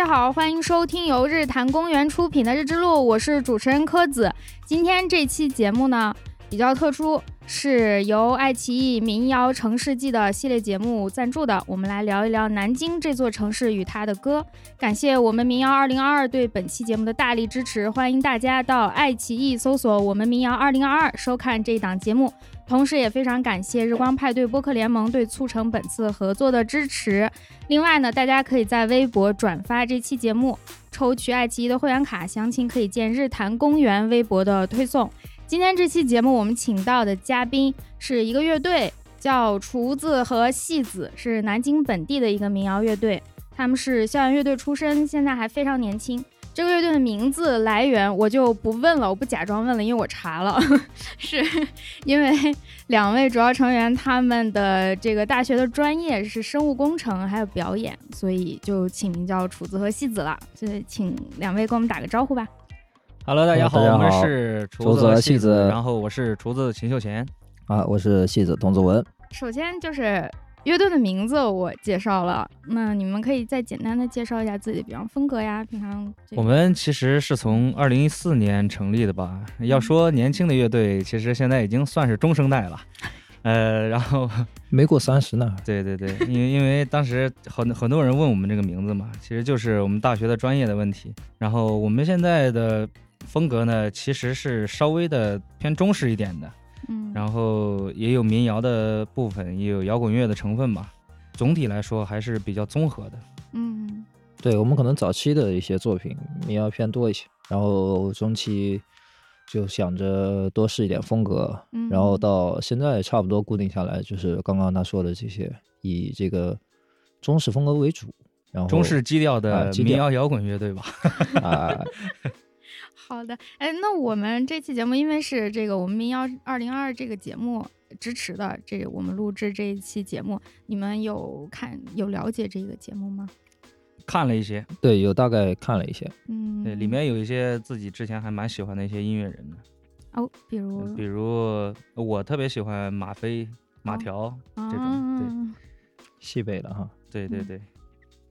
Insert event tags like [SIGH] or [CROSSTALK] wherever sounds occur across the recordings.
大家好，欢迎收听由日坛公园出品的《日之路》，我是主持人柯子。今天这期节目呢比较特殊，是由爱奇艺民谣城市记的系列节目赞助的。我们来聊一聊南京这座城市与它的歌。感谢我们民谣二零二二对本期节目的大力支持，欢迎大家到爱奇艺搜索“我们民谣二零二二”收看这一档节目。同时，也非常感谢日光派对播客联盟对促成本次合作的支持。另外呢，大家可以在微博转发这期节目，抽取爱奇艺的会员卡，详情可以见日坛公园微博的推送。今天这期节目我们请到的嘉宾是一个乐队，叫厨子和戏子，是南京本地的一个民谣乐队。他们是校园乐队出身，现在还非常年轻。这个乐队的名字来源我就不问了，我不假装问了，因为我查了，[LAUGHS] 是因为两位主要成员他们的这个大学的专业是生物工程，还有表演，所以就起名叫楚子和戏子了。所以请两位跟我们打个招呼吧。Hello，大家好，家好我们是厨厨子和戏戏子然后我是厨子秦秀贤。啊，我是戏子童子文。首先就是乐队的名字我介绍了，那你们可以再简单的介绍一下自己，比方风格呀，平常这个我们其实是从二零一四年成立的吧。要说年轻的乐队，其实现在已经算是中生代了。[LAUGHS] 呃，然后 [LAUGHS] 没过三十呢，对对对，因为因为当时很很多人问我们这个名字嘛，其实就是我们大学的专业的问题。然后我们现在的风格呢，其实是稍微的偏中式一点的，嗯，然后也有民谣的部分，也有摇滚乐的成分吧。总体来说还是比较综合的。嗯对我们可能早期的一些作品民谣偏多一些，然后中期就想着多试一点风格，嗯，然后到现在差不多固定下来，就是刚刚他说的这些，以这个中式风格为主，然后中式基调啊的民谣摇滚乐队吧。[LAUGHS] 啊，好的，哎，那我们这期节目因为是这个我们民谣二零二这个节目支持的，这我们录制这一期节目，你们有看有了解这个节目吗？看了一些，对，有大概看了一些，嗯，对，里面有一些自己之前还蛮喜欢的一些音乐人的，哦，比如嗯比如我特别喜欢马飞、马哦条这种，对。西北的哈，嗯对对对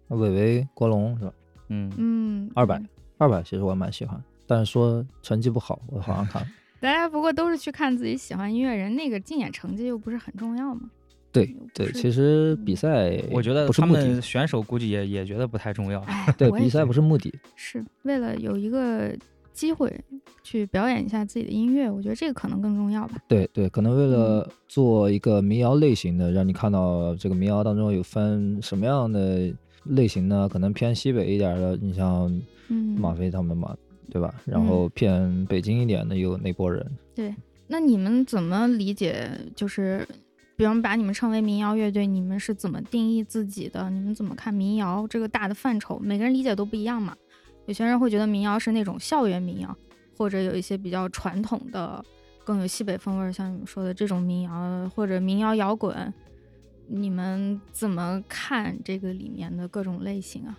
对，伟伟、国龙是吧？嗯，嗯，二百嗯。二百其实我蛮喜欢，但是说成绩不好，我好像看。[LAUGHS] 大家不过都是去看自己喜欢音乐人，那个竞演成绩又不是很重要嘛。对对，其实比赛我觉得不是目他们的，选手估计也也觉得不太重要。哎，[LAUGHS] 对比赛不是目的，是为了有一个机会去表演一下自己的音乐，我觉得这个可能更重要吧。对对，可能为了做一个民谣类型的，让你看到这个民谣当中有分什么样的类型呢？可能偏西北一点的，你像嗯，马飞他们嘛，对吧？然后偏北京一点的有那波人。对那你们怎么理解？就是，比方把你们称为民谣乐队，你们是怎么定义自己的？你们怎么看民谣这个大的范畴？每个人理解都不一样嘛。有些人会觉得民谣是那种校园民谣，或者有一些比较传统的、更有西北风味儿，像你们说的这种民谣，或者民谣摇滚。你们怎么看这个里面的各种类型啊？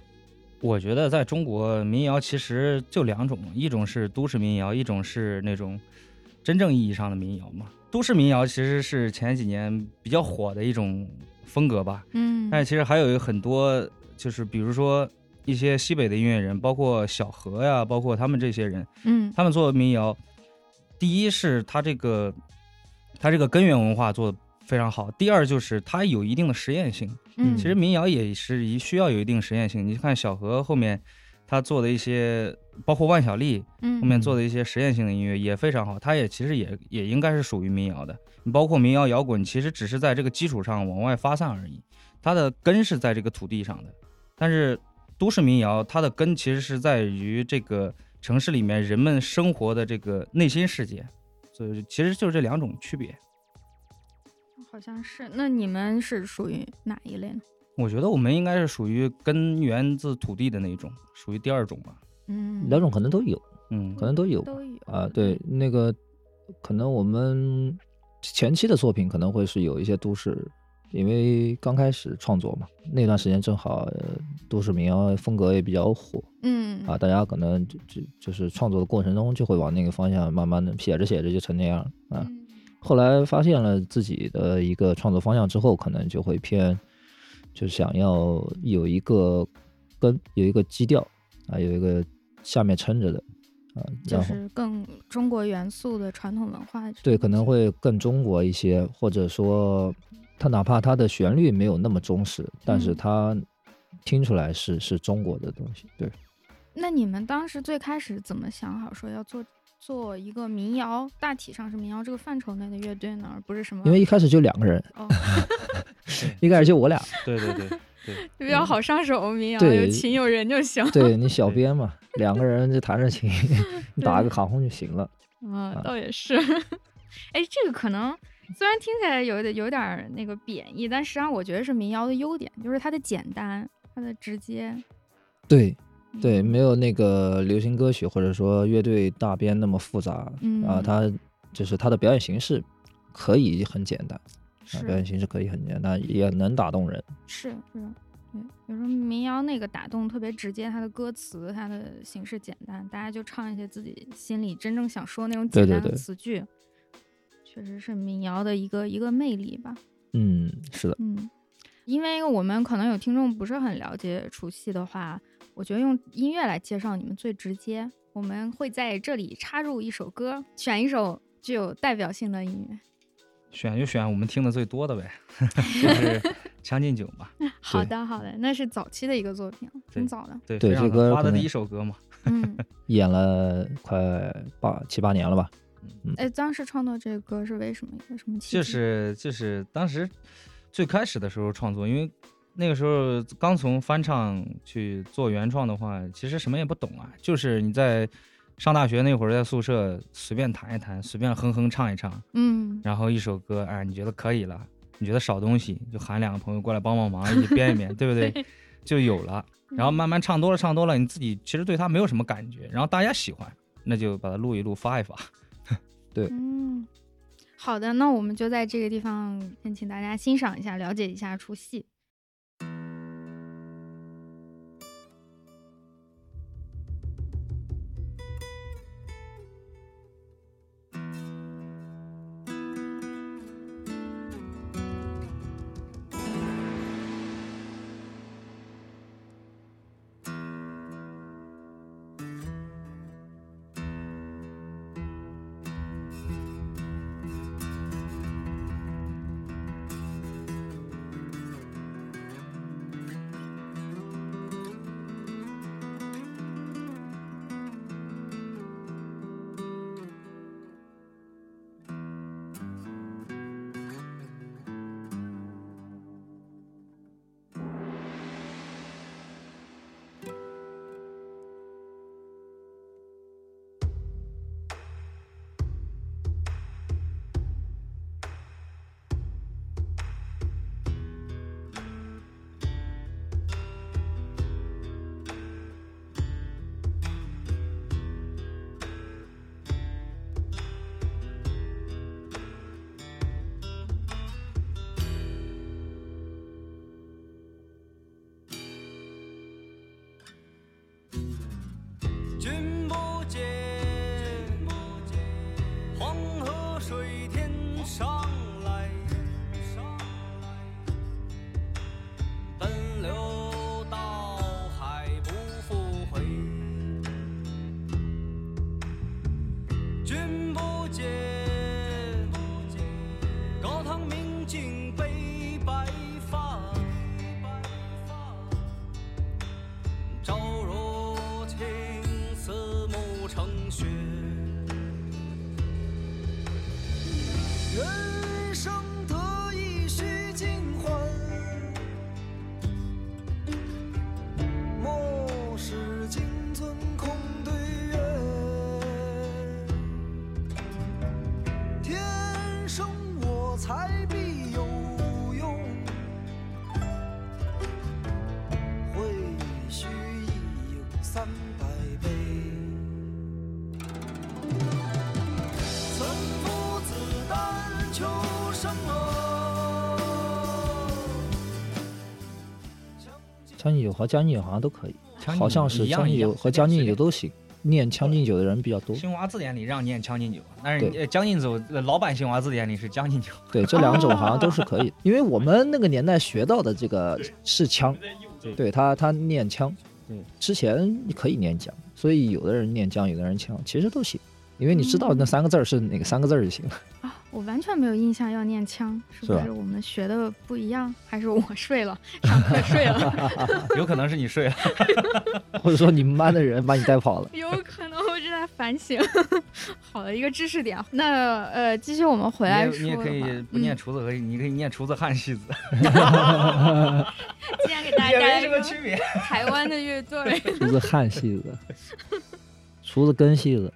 我觉得在中国民谣其实就两种，一种是都市民谣，一种是那种真正意义上的民谣嘛。都市民谣其实是前几年比较火的一种风格吧，嗯，但是其实还有很多，就是比如说一些西北的音乐人，包括小何呀，包括他们这些人，嗯他们做民谣，第一是他这个他这个根源文化做的非常好，第二就是他有一定的实验性。嗯，其实民谣也是一需要有一定实验性。你看小何后面他做的一些，包括万晓利嗯后面做的一些实验性的音乐也非常好，他也其实也也应该是属于民谣的。你包括民谣摇滚，其实只是在这个基础上往外发散而已，它的根是在这个土地上的。但是都市民谣，它的根其实是在于这个城市里面人们生活的这个内心世界，所以其实就是这两种区别。好像是。那你们是属于哪一类呢？我觉得我们应该是属于根源自土地的那种，属于第二种吧。嗯，两种可能都有，嗯，可能都有都有啊。对，那个可能我们前期的作品可能会是有一些都市，因为刚开始创作嘛，那段时间正好、呃都市民谣风格也比较火嗯啊，大家可能就就就是创作的过程中就会往那个方向慢慢的写着写着就成那样啊。嗯后来发现了自己的一个创作方向之后，可能就会偏，就想要有一个根，有一个基调啊，有一个下面撑着的啊，就是更中国元素的传统文化。对可能会更中国一些，或者说它哪怕它的旋律没有那么忠实，但是嗯它听出来是是中国的东西。对，那你们当时最开始怎么想好说要做做一个民谣，大体上是民谣这个范畴内的乐队呢，而不是什么？因为一开始就两个人，哦，[LAUGHS] 一开始就我俩，对对对对，比较好上手，民谣对有琴有人就行。对你小编嘛，两个人就弹着琴，[LAUGHS] 你打对个卡轰就行了。[LAUGHS] 嗯，啊倒也是。哎，这个可能虽然听起来有点有点那个贬义，但实际上我觉得是民谣的优点，就是它的简单，它的直接。对对，嗯没有那个流行歌曲或者说乐队大编那么复杂嗯啊，嗯它就是它的表演形式可以很简单啊，表演形式可以很简单，也能打动人。是是，对，有时候民谣那个打动特别直接，它的歌词它的形式简单，大家就唱一些自己心里真正想说那种简单的对对对词句，确实是民谣的一个一个魅力吧。嗯，是的，嗯，因为我们可能有听众不是很了解除夕的话，我觉得用音乐来介绍你们最直接。我们会在这里插入一首歌，选一首具有代表性的音乐。选就选我们听的最多的呗，[LAUGHS] 就是《将进酒》吧。[LAUGHS] 好的，好的，那是早期的一个作品，挺早的。对，对这歌发的第一首歌嘛。[LAUGHS] 嗯，演了快八七八年了吧？嗯哎，当时创作这个歌是为什么？有什么契机？就是就是当时最开始的时候创作，因为那个时候刚从翻唱去做原创的话，其实什么也不懂啊，就是你在上大学那会儿，在宿舍随便弹一弹，随便哼哼唱一唱，嗯，然后一首歌，哎，你觉得可以了，你觉得少东西，就喊两个朋友过来帮帮忙，一起编一编，[LAUGHS] 对不对？就有了。然后慢慢唱多了，唱多了，你自己其实对它没有什么感觉，然后大家喜欢，那就把它录一录，发一发。[LAUGHS] 对嗯，好的，那我们就在这个地方先请大家欣赏一下，了解一下除夕。将进酒和将进酒好像都可以，好像是将进酒和将进酒都行，念将进酒的人比较多。新华字典里让念《将进酒》，但是将进酒》呃老版新华字典里是《将进酒》。对，这两种好像都是可以，因为我们那个年代学到的这个是枪，对他他念枪，对，之前你可以念将，所以有的人念将，有的人枪，其实都行，因为你知道那三个字儿是哪个三个字儿就行了。啊，我完全没有印象要念腔，是不是我们学的不一样，还是我睡了，[LAUGHS] 上课睡了？[LAUGHS] 有可能是你睡了。[LAUGHS] 或者说你们班的人把你带跑了。有可能我正在反省，好的一个知识点。那呃，继续我们回来你说你也可以不念嗯厨子和，你可以念厨子汉戏子，今天给大家带来一个什么区别。台湾的乐队。厨子汉戏子，厨子根戏子，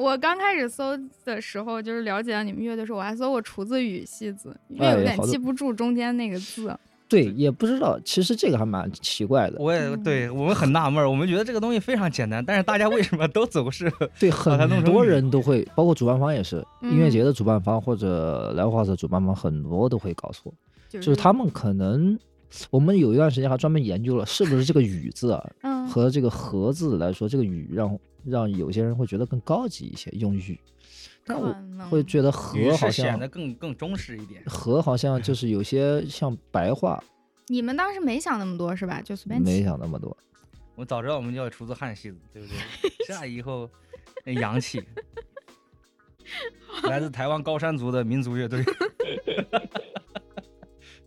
我刚开始搜的时候，就是了解到你们乐队的时候，我还搜过厨子与戏子，因为哎有点记不住中间那个字。[LAUGHS] 对，也不知道，其实这个还蛮奇怪的。我也嗯对我们很纳闷，我们觉得这个东西非常简单，但是大家为什么都总是 [LAUGHS] 对，很多人都会，包括主办方也是，音乐嗯节的主办方或者来华的主办方，很多都会搞错，就就是他们可能，我们有一段时间还专门研究了，是不是这个“雨”字啊嗯和这个“和”字来说，这个“雨”让让有些人会觉得更高级一些，用“雨”，但我会觉得“语和”好像显得更更中式一点。和好像就是有些像白话，[LAUGHS] 你们当时没想那么多是吧？就随便没。想那么多。我早知道我们就要出自汉戏子，对不对？这以后那洋气。[LAUGHS] 来自台湾高山族的民族乐队，[LAUGHS]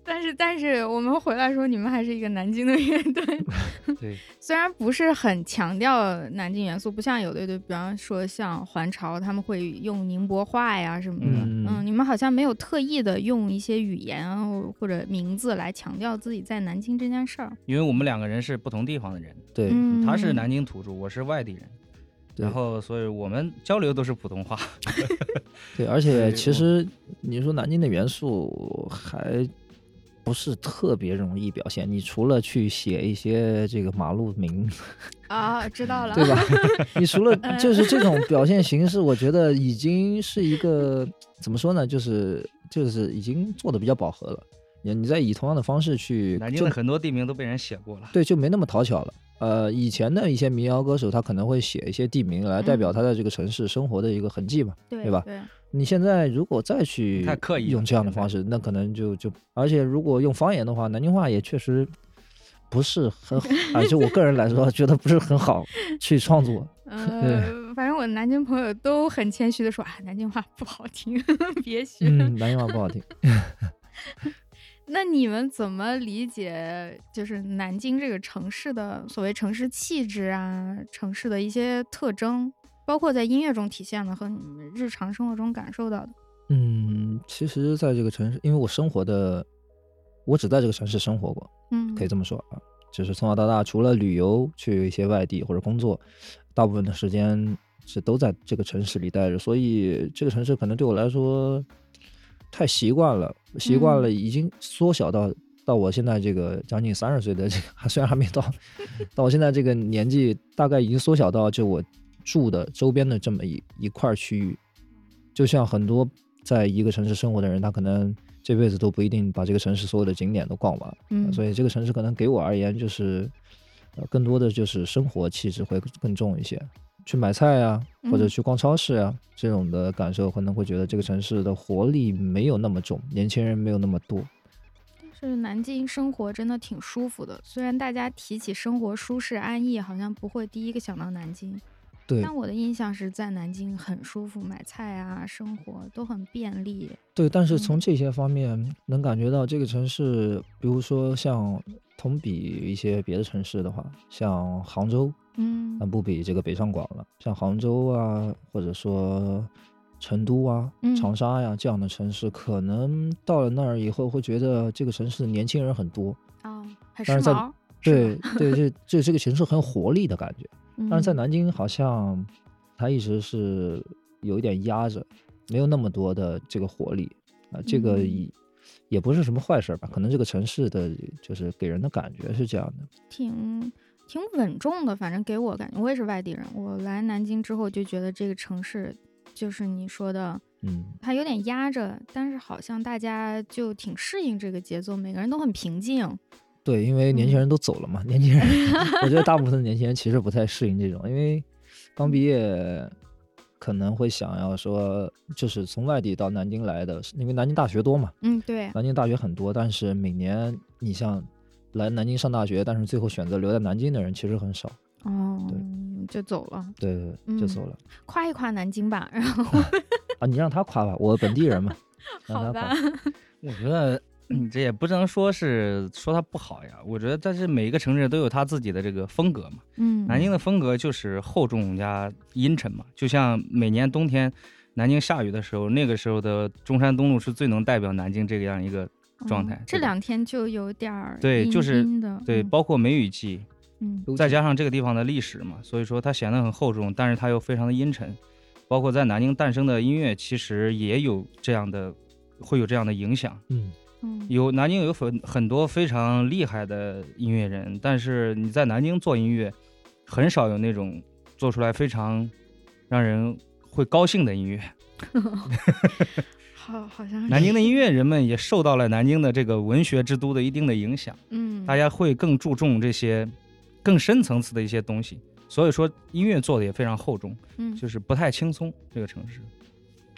但是但是我们回来说，你们还是一个南京的乐队，[LAUGHS] 对，虽然不是很强调南京元素，不像有的乐队，比方说像环潮，他们会用宁波话呀什么的。嗯嗯，你们好像没有特意的用一些语言啊或或者名字来强调自己在南京这件事儿。因为我们两个人是不同地方的人，对，嗯，他是南京土著，我是外地人，然后所以我们交流都是普通话。对，而且 [LAUGHS] 其实你说南京的元素还不是特别容易表现，你除了去写一些这个马路名，[LAUGHS] 啊，知道了，对吧？[LAUGHS] 你除了嗯就是这种表现形式，我觉得已经是一个怎么说呢？就是就是已经做的比较饱和了。你你再以同样的方式去，就南京的很多地名都被人写过了。对，就没那么讨巧了。呃，以前的一些民谣歌手，他可能会写一些地名来代表嗯他在这个城市生活的一个痕迹嘛。对对吧对，你现在如果再去太刻意用这样的方式，那可能就就，而且如果用方言的话，南京话也确实不是很好，啊，就我个人来说，觉得不是很好 [LAUGHS] 去创作。呃，反正我南京朋友都很谦虚的说啊，南京话不好听，[LAUGHS] 别学。嗯，南京话不好听。[LAUGHS] 那你们怎么理解就是南京这个城市的所谓城市气质啊，城市的一些特征，包括在音乐中体现的和你们日常生活中感受到的？嗯，其实在这个城市，因为我生活的，我只在这个城市生活过，嗯，可以。这么说啊，就是从小到大，除了旅游去一些外地或者工作，大部分的时间是都在这个城市里待着，所以这个城市可能对我来说太习惯了，习惯了，嗯。已经缩小到到我现在这个将近三十岁的这个，[LAUGHS] 虽然还没到，[LAUGHS] 到我现在这个年纪，大概已经缩小到就我住的周边的这么一一块区域，就像很多在一个城市生活的人，他可能这辈子都不一定把这个城市所有的景点都逛完。嗯，所以这个城市可能给我而言就是，呃，更多的就是生活气质会更重一些。去买菜啊，或者嗯去逛超市啊，这种的感受可能会觉得这个城市的活力没有那么重，年轻人没有那么多。但是南京生活真的挺舒服的。虽然大家提起生活舒适安逸，好像不会第一个想到南京，对但我的印象是在南京很舒服，买菜啊，生活都很便利。对，但是嗯从这些方面能感觉到这个城市，比如说像同比一些别的城市的话，像杭州，嗯那不比这个北上广了。像杭州啊，或者说成都啊、嗯长沙呀、这样的城市，可能到了那儿以后会觉得这个城市的年轻人很多。哦，很时但是在髦。对对，这 [LAUGHS] 这这个城市很有活力的感觉。嗯，但是在南京好像它一直是有一点压着，没有那么多的这个活力啊、这个嗯也也不是什么坏事儿吧？可能这个城市的就是给人的感觉是这样的。挺挺稳重的，反正给我感觉，我也是外地人，我来南京之后就觉得这个城市就是你说的，嗯，它有点压着，但是好像大家就挺适应这个节奏，每个人都很平静。对，因为年轻人都走了嘛，年轻人，[LAUGHS] 我觉得大部分的年轻人其实不太适应这种，因为刚毕业可能会想要说，就是从外地到南京来的，因为南京大学多嘛，嗯，对，南京大学很多，但是每年你像来南京上大学，但是最后选择留在南京的人其实很少。哦，对就走了，对对对，就嗯走了。夸一夸南京吧，然后 [LAUGHS] 啊，你让他夸吧，我本地人嘛。[LAUGHS] 让好他吧夸。，我觉得嗯这也不能说是说它不好呀，我觉得但是每一个城市都有它自己的这个风格嘛。嗯，南京的风格就是厚重加阴沉嘛，就像每年冬天南京下雨的时候，那个时候的中山东路是最能代表南京这个样一个状态嗯这两天就有点儿对就是阴的，对，嗯包括梅雨季，嗯再加上这个地方的历史嘛，所以说它显得很厚重，但是它又非常的阴沉。包括在南京诞生的音乐，其实也有这样的，会有这样的影响。嗯，嗯有南京有很很多非常厉害的音乐人，但是你在南京做音乐，很少有那种做出来非常让人会高兴的音乐。[LAUGHS] [LAUGHS] 好好像南京的音乐人们也受到了南京的这个文学之都的一定的影响，嗯大家会更注重这些更深层次的一些东西。所以说音乐做的也非常厚重，嗯就是不太轻松。这个城市，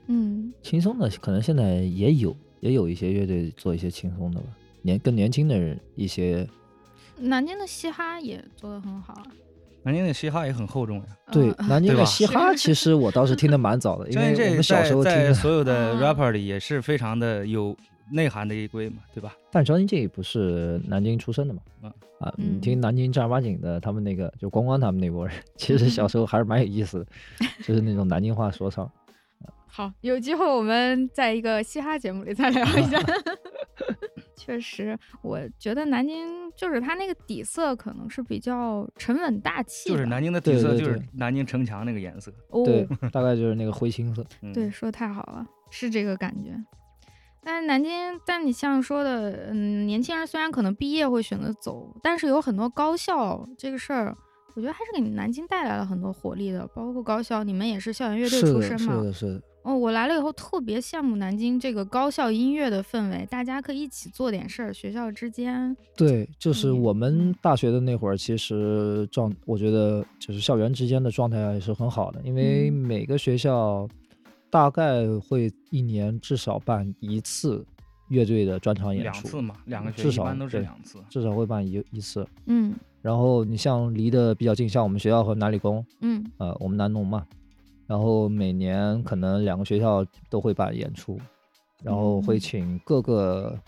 嗯轻松的可能现在也有，也有一些乐队做一些轻松的吧，年更年轻的人一些。南京的嘻哈也做得很好啊，南京的嘻哈也很厚重呀。对，呃南京的嘻哈 [LAUGHS] 其实我倒是听得蛮早的，因为我们小时候听的。所有的啊 rapper 里也是非常的有内涵的一归嘛，对吧？但张新这不是南京出生的嘛？嗯啊，嗯你听南京正儿八经的，他们那个就光光他们那波人，其实小时候还是蛮有意思的，[LAUGHS] 就是那种南京话说唱。好，有机会我们在一个嘻哈节目里再聊一下。[LAUGHS] 确实，我觉得南京就是它那个底色可能是比较沉稳大气的，就是南京的底色，就是南京城墙那个颜色。哦，对，大概就是那个灰青色。嗯、对，说的太好了，是这个感觉。但是南京，但你像说的，嗯，年轻人虽然可能毕业会选择走，但是有很多高校这个事儿，我觉得还是给南京带来了很多活力的。包括高校，你们也是校园乐队，出身嘛？是的，是的。哦，我来了以后特别羡慕南京这个高校音乐的氛围，大家可以一起做点事儿，学校之间，对，就是嗯我们大学的那会儿，其实状，我觉得就是校园之间的状态也是很好的，因为嗯每个学校大概会一年至少办一次乐队的专场演出，两次嘛，两个学至少一般都是对两次。至少会办一一次。嗯然后你像离得比较近，像我们学校和南理工，嗯呃，我们南农嘛，然后每年可能两个学校都会办演出，然后会嗯。请各个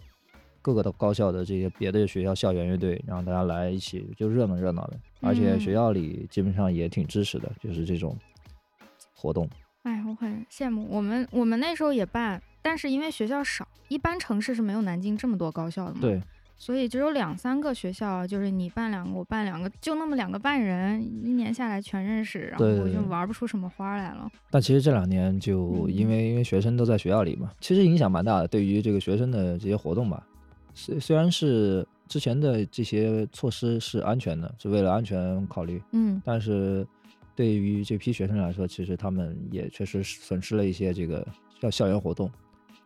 各个的高校的这些别的学校校园乐队，然后大家来一起就热闹热闹的，而且学嗯。校里基本上也挺支持的，就是这种活动。哎，我很羡慕我们，我们那时候也办，但是因为学校少，一般城市是没有南京这么多高校的嘛，对，所以只有两三个学校，就是你办两个，我办两个，就那么两个半人，一年下来全认识，然后对对对就玩不出什么花来了。但其实这两年就因嗯为因为学生都在学校里嘛，其实影响蛮大的，对于这个学生的这些活动吧。虽虽然是之前的这些措施是安全的，是为了安全考虑，嗯但是对于这批学生来说，其实他们也确实损失了一些这个校校园活动，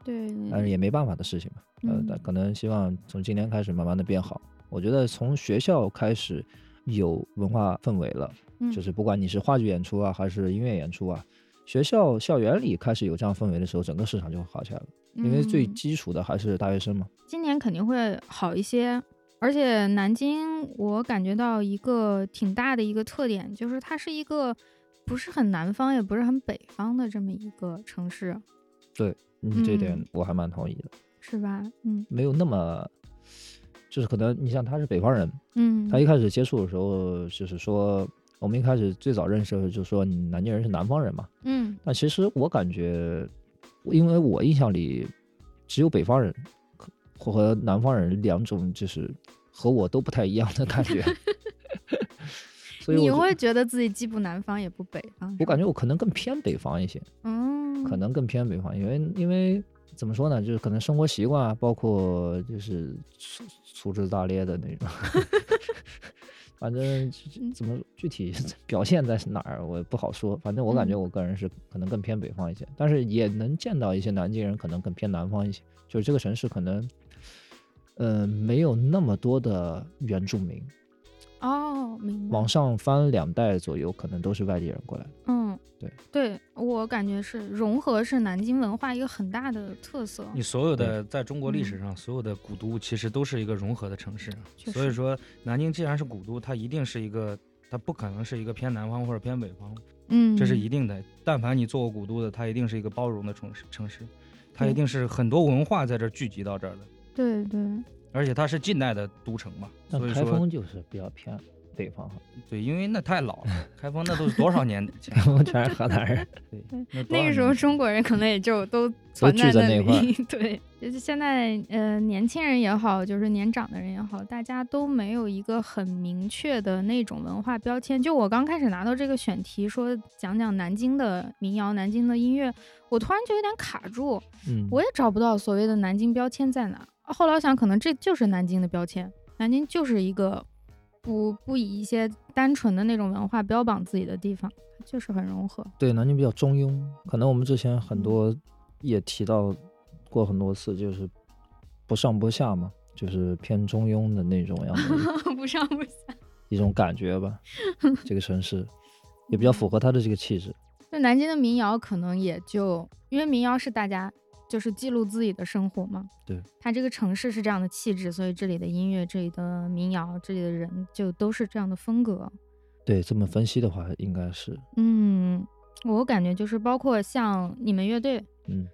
对，但是也没办法的事情嘛。呃嗯，但可能希望从今年开始慢慢的变好。我觉得从学校开始有文化氛围了，嗯就是不管你是话剧演出啊，还是音乐演出啊，学校校园里开始有这样氛围的时候，整个市场就会好起来了。因为最嗯基础的还是大学生嘛。今年肯定会好一些。而且南京，我感觉到一个挺大的一个特点，就是它是一个不是很南方，也不是很北方的这么一个城市，嗯，这点嗯。我还蛮同意的，是吧？嗯。没有那么，就是可能你像他是北方人，嗯，他一开始接触的时候，就是说我们一开始最早认识的时候就说你南京人是南方人嘛，嗯。但其实我感觉，因为我印象里只有北方人和南方人两种，就是和我都不太一样的感觉。[LAUGHS] [LAUGHS] 所以你会觉得自己既不南方也不北方？我感觉我可能更偏北方一些，嗯，可能更偏北方，因为因为怎么说呢，就是可能生活习惯啊，包括就是粗粗枝大叶的那种。[LAUGHS] 反正怎么具体 [LAUGHS] 表现在哪儿，我也不好说。反正我感觉嗯我个人是可能更偏北方一些，但是也能见到一些南京人可能更偏南方一些。就是这个城市可能，呃，没有那么多的原住民，哦，明白。往上翻两代左右，可能都是外地人过来。嗯，对对，我感觉是融合是南京文化一个很大的特色。你所有的在中国历史上，所有的古都其实都是一个融合的城市，所以说南京既然是古都，它一定是一个，它不可能是一个偏南方或者偏北方，嗯，这是一定的。但凡你做过古都的，它一定是一个包容的城市，城市，它一定是很多文化在这儿聚集到这儿的，对对，而且它是近代的都城嘛，所以说封就是比较偏北方哈，对，因为那太老了，开封那都是多少年前开？封全是河南人。对，那个时候中国人可能也就都存聚在那那块。[LAUGHS] 对，就是现在呃年轻人也好，就是年长的人也好，大家都没有一个很明确的那种文化标签。就我刚开始拿到这个选题说讲讲南京的民谣、南京的音乐，我突然就有点卡住，嗯，我也找不到所谓的南京标签在哪。后来我想，可能这就是南京的标签，南京就是一个不不以一些单纯的那种文化标榜自己的地方，就是很融合。对，南京比较中庸，可能我们之前很嗯多也提到过很多次，就是不上不下嘛，就是偏中庸的那种样子 [LAUGHS] 不上不下。一种感觉吧。[LAUGHS] 这个城市也比较符合它的这个气质。那南京的民谣可能也就因为民谣是大家就是记录自己的生活嘛，对，它这个城市是这样的气质，所以这里的音乐、这里的民谣、这里的人就都是这样的风格。对，这么分析的话，应该是，嗯，我感觉就是包括像你们乐队，嗯，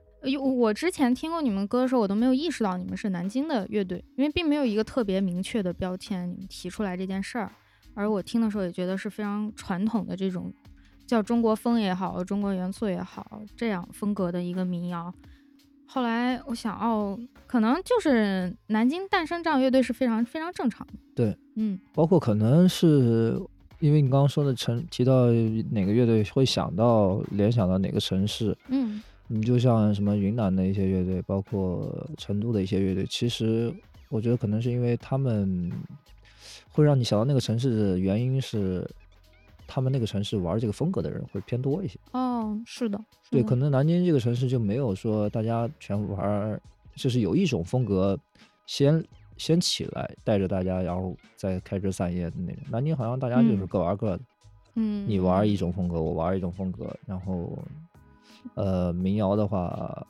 我之前听过你们歌的时候，我都没有意识到你们是南京的乐队，因为并没有一个特别明确的标签，你们提出来这件事儿。而我听的时候也觉得是非常传统的这种叫中国风也好，中国元素也好，这样风格的一个民谣。后来我想，哦，可能就是南京诞生这样乐队是非常非常正常的。对，嗯包括可能是因为你刚刚说的城提到哪个乐队会想到联想到哪个城市，嗯你就像什么云南的一些乐队，包括成都的一些乐队，其实我觉得可能是因为他们会让你想到那个城市的原因是，他们那个城市玩这个风格的人会偏多一些。哦，是的，是对，可能南京这个城市就没有说大家全玩，就是有一种风格先先起来，带着大家，然后再开枝散叶的那种。南京好像大家就是嗯各玩各的，嗯，你玩一种风格，我玩一种风格，然后呃，民谣的话，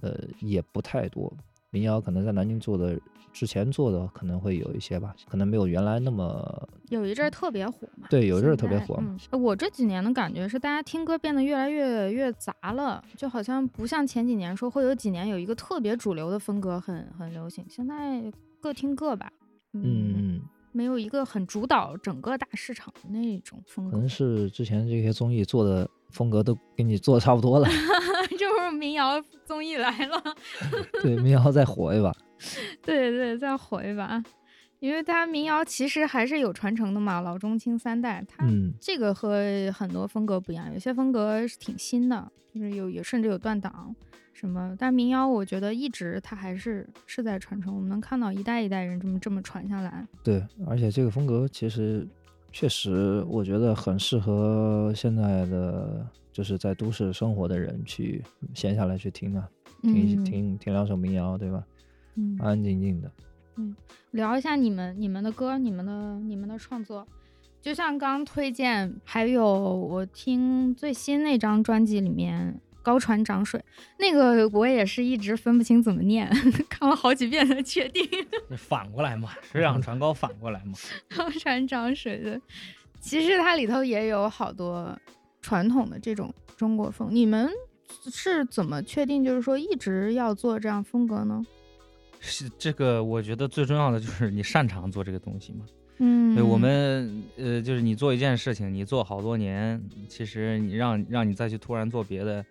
呃，也不太多。民谣可能在南京做的之前做的可能会有一些吧，可能没有原来那么有一阵儿特别火嘛。对，有一阵儿特别火。我这几年的感觉是，大家听歌变得越来越越杂了，就好像不像前几年说会有几年有一个特别主流的风格很很流行，现在各听各吧。嗯，嗯，没有一个很主导整个大市场的那种风格可能，是之前这些综艺做的风格都给你做的差不多了，[LAUGHS] 这不是民谣综艺来了？[LAUGHS] 对，民谣再火一把。[LAUGHS] 对对，再火一把，因为它民谣其实还是有传承的嘛，老中青三代，它嗯，这个和很多风格不一样，有些风格是挺新的，就是有有甚至有断档什么，但民谣我觉得一直它还是是在传承，我们能看到一代一代人这么这么传下来。对，而且这个风格其实确实，我觉得很适合现在的就是在都市生活的人去闲下来去听啊，听嗯听听两首民谣，对吧？嗯，安安静静的。嗯聊一下你们你们的歌，你们的你们的创作。就像刚推荐，还有我听最新那张专辑里面《高船涨水》，那个我也是一直分不清怎么念，[LAUGHS] 看了好几遍才确定。[LAUGHS] 反过来嘛，水涨船高反过来嘛。[LAUGHS] 高船涨水的，其实它里头也有好多传统的这种中国风。你们是怎么确定，就是说一直要做这样风格呢？是这个，我觉得最重要的就是你擅长做这个东西嘛。嗯，对我们呃，就是你做一件事情，你做好多年，其实你让让你再去突然做别的，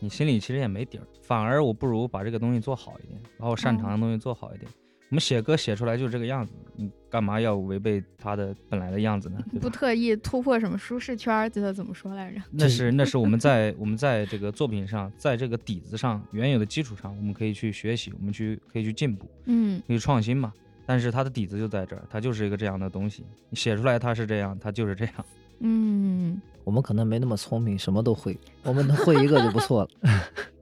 你心里其实也没底儿。反而我不如把这个东西做好一点，把我擅长的东西做好一点。我们写歌写出来就是这个样子，你干嘛要违背它的本来的样子呢？[LAUGHS] 不特意突破什么舒适圈儿，这个怎么说来着？[LAUGHS] 那是 [LAUGHS] 那是我们在我们在这个作品上，在这个底子上原有的基础上，我们可以去学习，我们去可以去进步，嗯可以创新嘛。但是它的底子就在这儿，它就是一个这样的东西。你写出来它是这样，它就是这样。嗯，我们可能没那么聪明，什么都会，我们能会一个就不错了。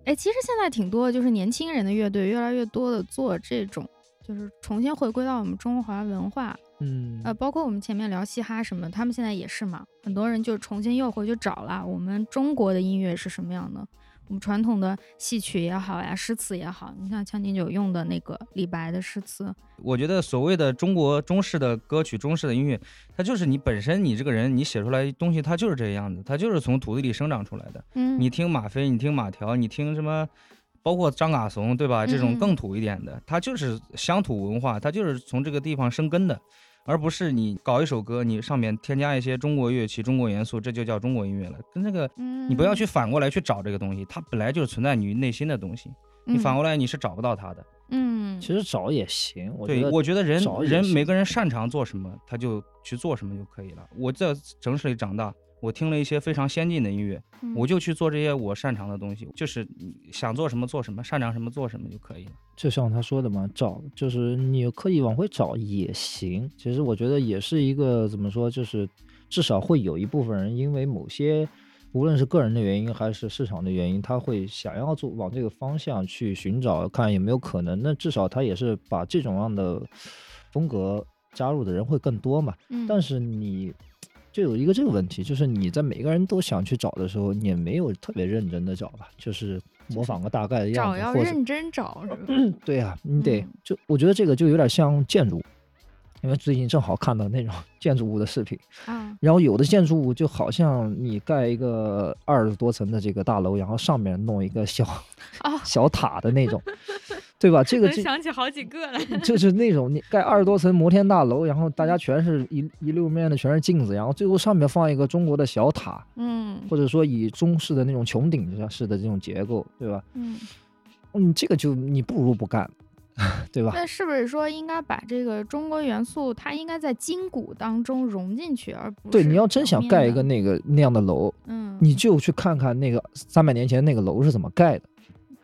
哎，其实现在挺多，就是年轻人的乐队越来越多的做这种，就是重新回归到我们中华文化，嗯。呃，包括我们前面聊嘻哈什么，他们现在也是嘛，很多人就重新又回去找了我们中国的音乐是什么样的，我们传统的戏曲也好呀，诗词也好，你像《将进酒》用的那个李白的诗词，我觉得所谓的中国中式的歌曲、中式的音乐，它就是你本身你这个人你写出来东西，它就是这个样子，它就是从土地里生长出来的。嗯，你听马飞，你听马条，你听什么，包括张嘎怂，对吧？这种嗯更土一点的，它就是乡土文化，它就是从这个地方生根的，而不是你搞一首歌，你上面添加一些中国乐器、中国元素，这就叫中国音乐了。跟那个嗯，你不要去反过来去找这个东西，它本来就是存在你内心的东西，你反过来你是找不到它的。嗯，其实找也行，我觉对，得我觉得人人每个人擅长做什么，他就去做什么就可以了。我在城市里长大，我听了一些非常先进的音乐，嗯我就去做这些我擅长的东西，就是想做什么做什么，擅长什么做什么就可以了。就像他说的嘛，找就是你刻意往回找也行。其实我觉得也是一个怎么说，就是至少会有一部分人因为某些，无论是个人的原因还是市场的原因，他会想要做往这个方向去寻找，看有没有可能。那至少他也是把这种样的风格加入的人会更多嘛。嗯，但是你就有一个这个问题，就是你在每个人都想去找的时候，你也没有特别认真的找吧，就是模仿个大概的样子，找要认真找是吧？[CLEARS THROAT] 对呀、你得嗯就我觉得这个就有点像建筑，因为最近正好看到那种 [LAUGHS] 建筑物的视频，啊，然后有的建筑物就好像你盖一个二十多层的这个大楼，然后上面弄一个小哦小塔的那种，对吧？这个这能想起好几个来。就是那种你盖二十多层摩天大楼，然后大家全是一一溜面的全是镜子，然后最后上面放一个中国的小塔，嗯或者说以中式的那种穹顶式的这种结构，对吧？嗯，嗯，这个就你不如不干，[LAUGHS] 对吧？那是不是说应该把这个中国元素，它应该在筋骨当中融进去，而不是对，你要真想盖一个那个那样的楼，嗯，你就去看看那个三百年前那个楼是怎么盖的，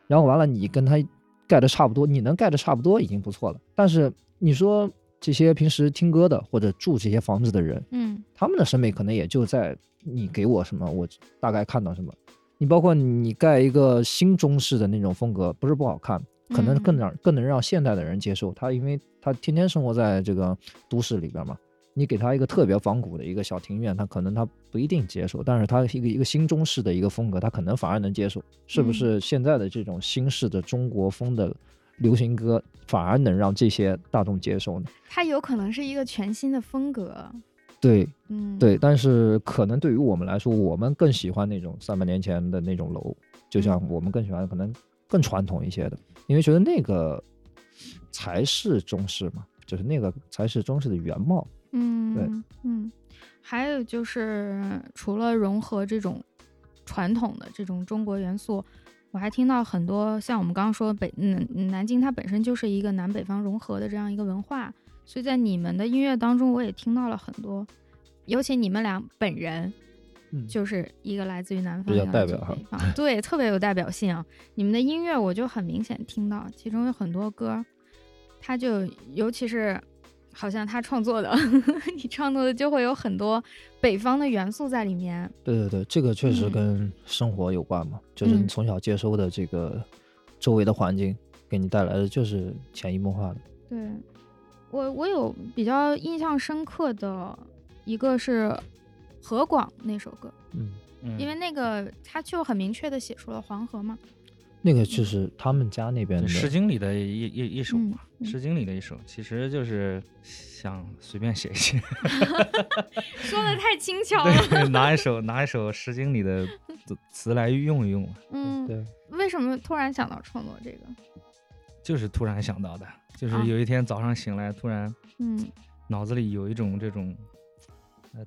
然后完了你跟它盖的差不多，你能盖的差不多已经不错了。但是你说这些平时听歌的或者住这些房子的人，嗯他们的审美可能也就在你给我什么，我大概看到什么。你包括你盖一个新中式的那种风格，不是不好看，可能更嗯让更能让现代的人接受。他因为他天天生活在这个都市里边嘛，你给他一个特别仿古的一个小庭院，他可能他不一定接受，但是他一个一个新中式的一个风格，他可能反而能接受。是不嗯是现在的这种新式的中国风的流行歌，反而能让这些大众接受呢？它有可能是一个全新的风格。对，嗯，对，但是可能对于我们来说，我们更喜欢那种三百年前的那种楼，就像嗯我们更喜欢可能更传统一些的，因为觉得那个才是中式嘛，就是那个才是中式的原貌。嗯对嗯，还有就是除了融合这种传统的这种中国元素，我还听到很多像我们刚刚说北嗯南京它本身就是一个南北方融合的这样一个文化，所以在你们的音乐当中，我也听到了很多，尤其你们俩本人。嗯就是一个来自于南方，比较代表哈北方，对，特别有代表性啊。你们的音乐我就很明显听到，其中有很多歌，他就尤其是好像他创作的，[LAUGHS] 你创作的就会有很多北方的元素在里面。对对对，这个确实嗯跟生活有关嘛，就是你嗯从小接收的这个周围的环境给你带来的就是潜移默化的。对我，我有比较印象深刻的一个是河广那首歌，嗯，嗯因为那个他就很明确的写出了黄河嘛。那个就是他们家那边诗经》里的一一一首嗯嘛，嗯诗经》里的一首，其实就是想随便写一写 [LAUGHS] [LAUGHS] 说的太轻巧了。对，拿一首拿一首《诗经》里的词词来用一用，嗯，对，为什么突然想到创作这个？就是突然想到的，就是啊有一天早上醒来，突然嗯脑子里有一种这种呃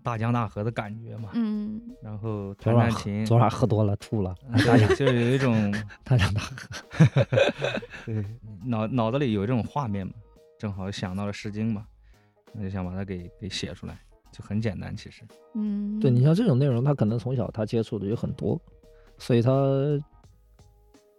大江大河的感觉嘛，嗯然后弹弹琴，昨晚喝多了吐了，[LAUGHS] 对，就是有一种 [LAUGHS] 大江大河。[LAUGHS] 对脑脑子里有这种画面嘛，正好想到了《诗经》嘛，那就想把它给给写出来，就很简单其实。嗯，对你像这种内容，他可能从小他接触的就很多，所以他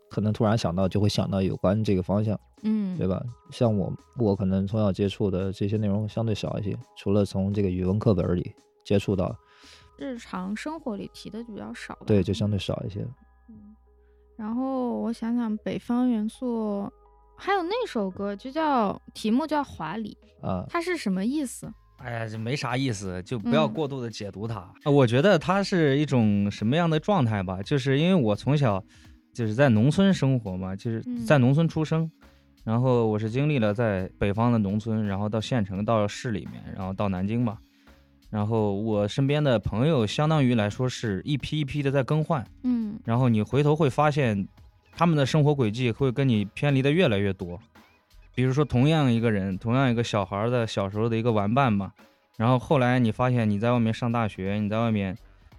可能突然想到就会想到有关这个方向，嗯，对吧？像我，我可能从小接触的这些内容相对少一些，除了从这个语文课本里接触到，日常生活里提的就比较少。对，就相对少一些。嗯。然后我想想，北方元素，还有那首歌就叫题目叫《华丽》，啊，它是什么意思？哎呀，这没啥意思，就不要嗯过度的解读它。啊我觉得它是一种什么样的状态吧？就是因为我从小就是在农村生活嘛，就是嗯在农村出生，然后我是经历了在北方的农村，然后到县城，到市里面，然后到南京吧。然后我身边的朋友，相当于来说是一批一批的在更换，嗯然后你回头会发现，他们的生活轨迹会跟你偏离的越来越多。比如说，同样一个人，同样一个小孩儿的小时候的一个玩伴嘛，然后后来你发现你在外面上大学，你在外面，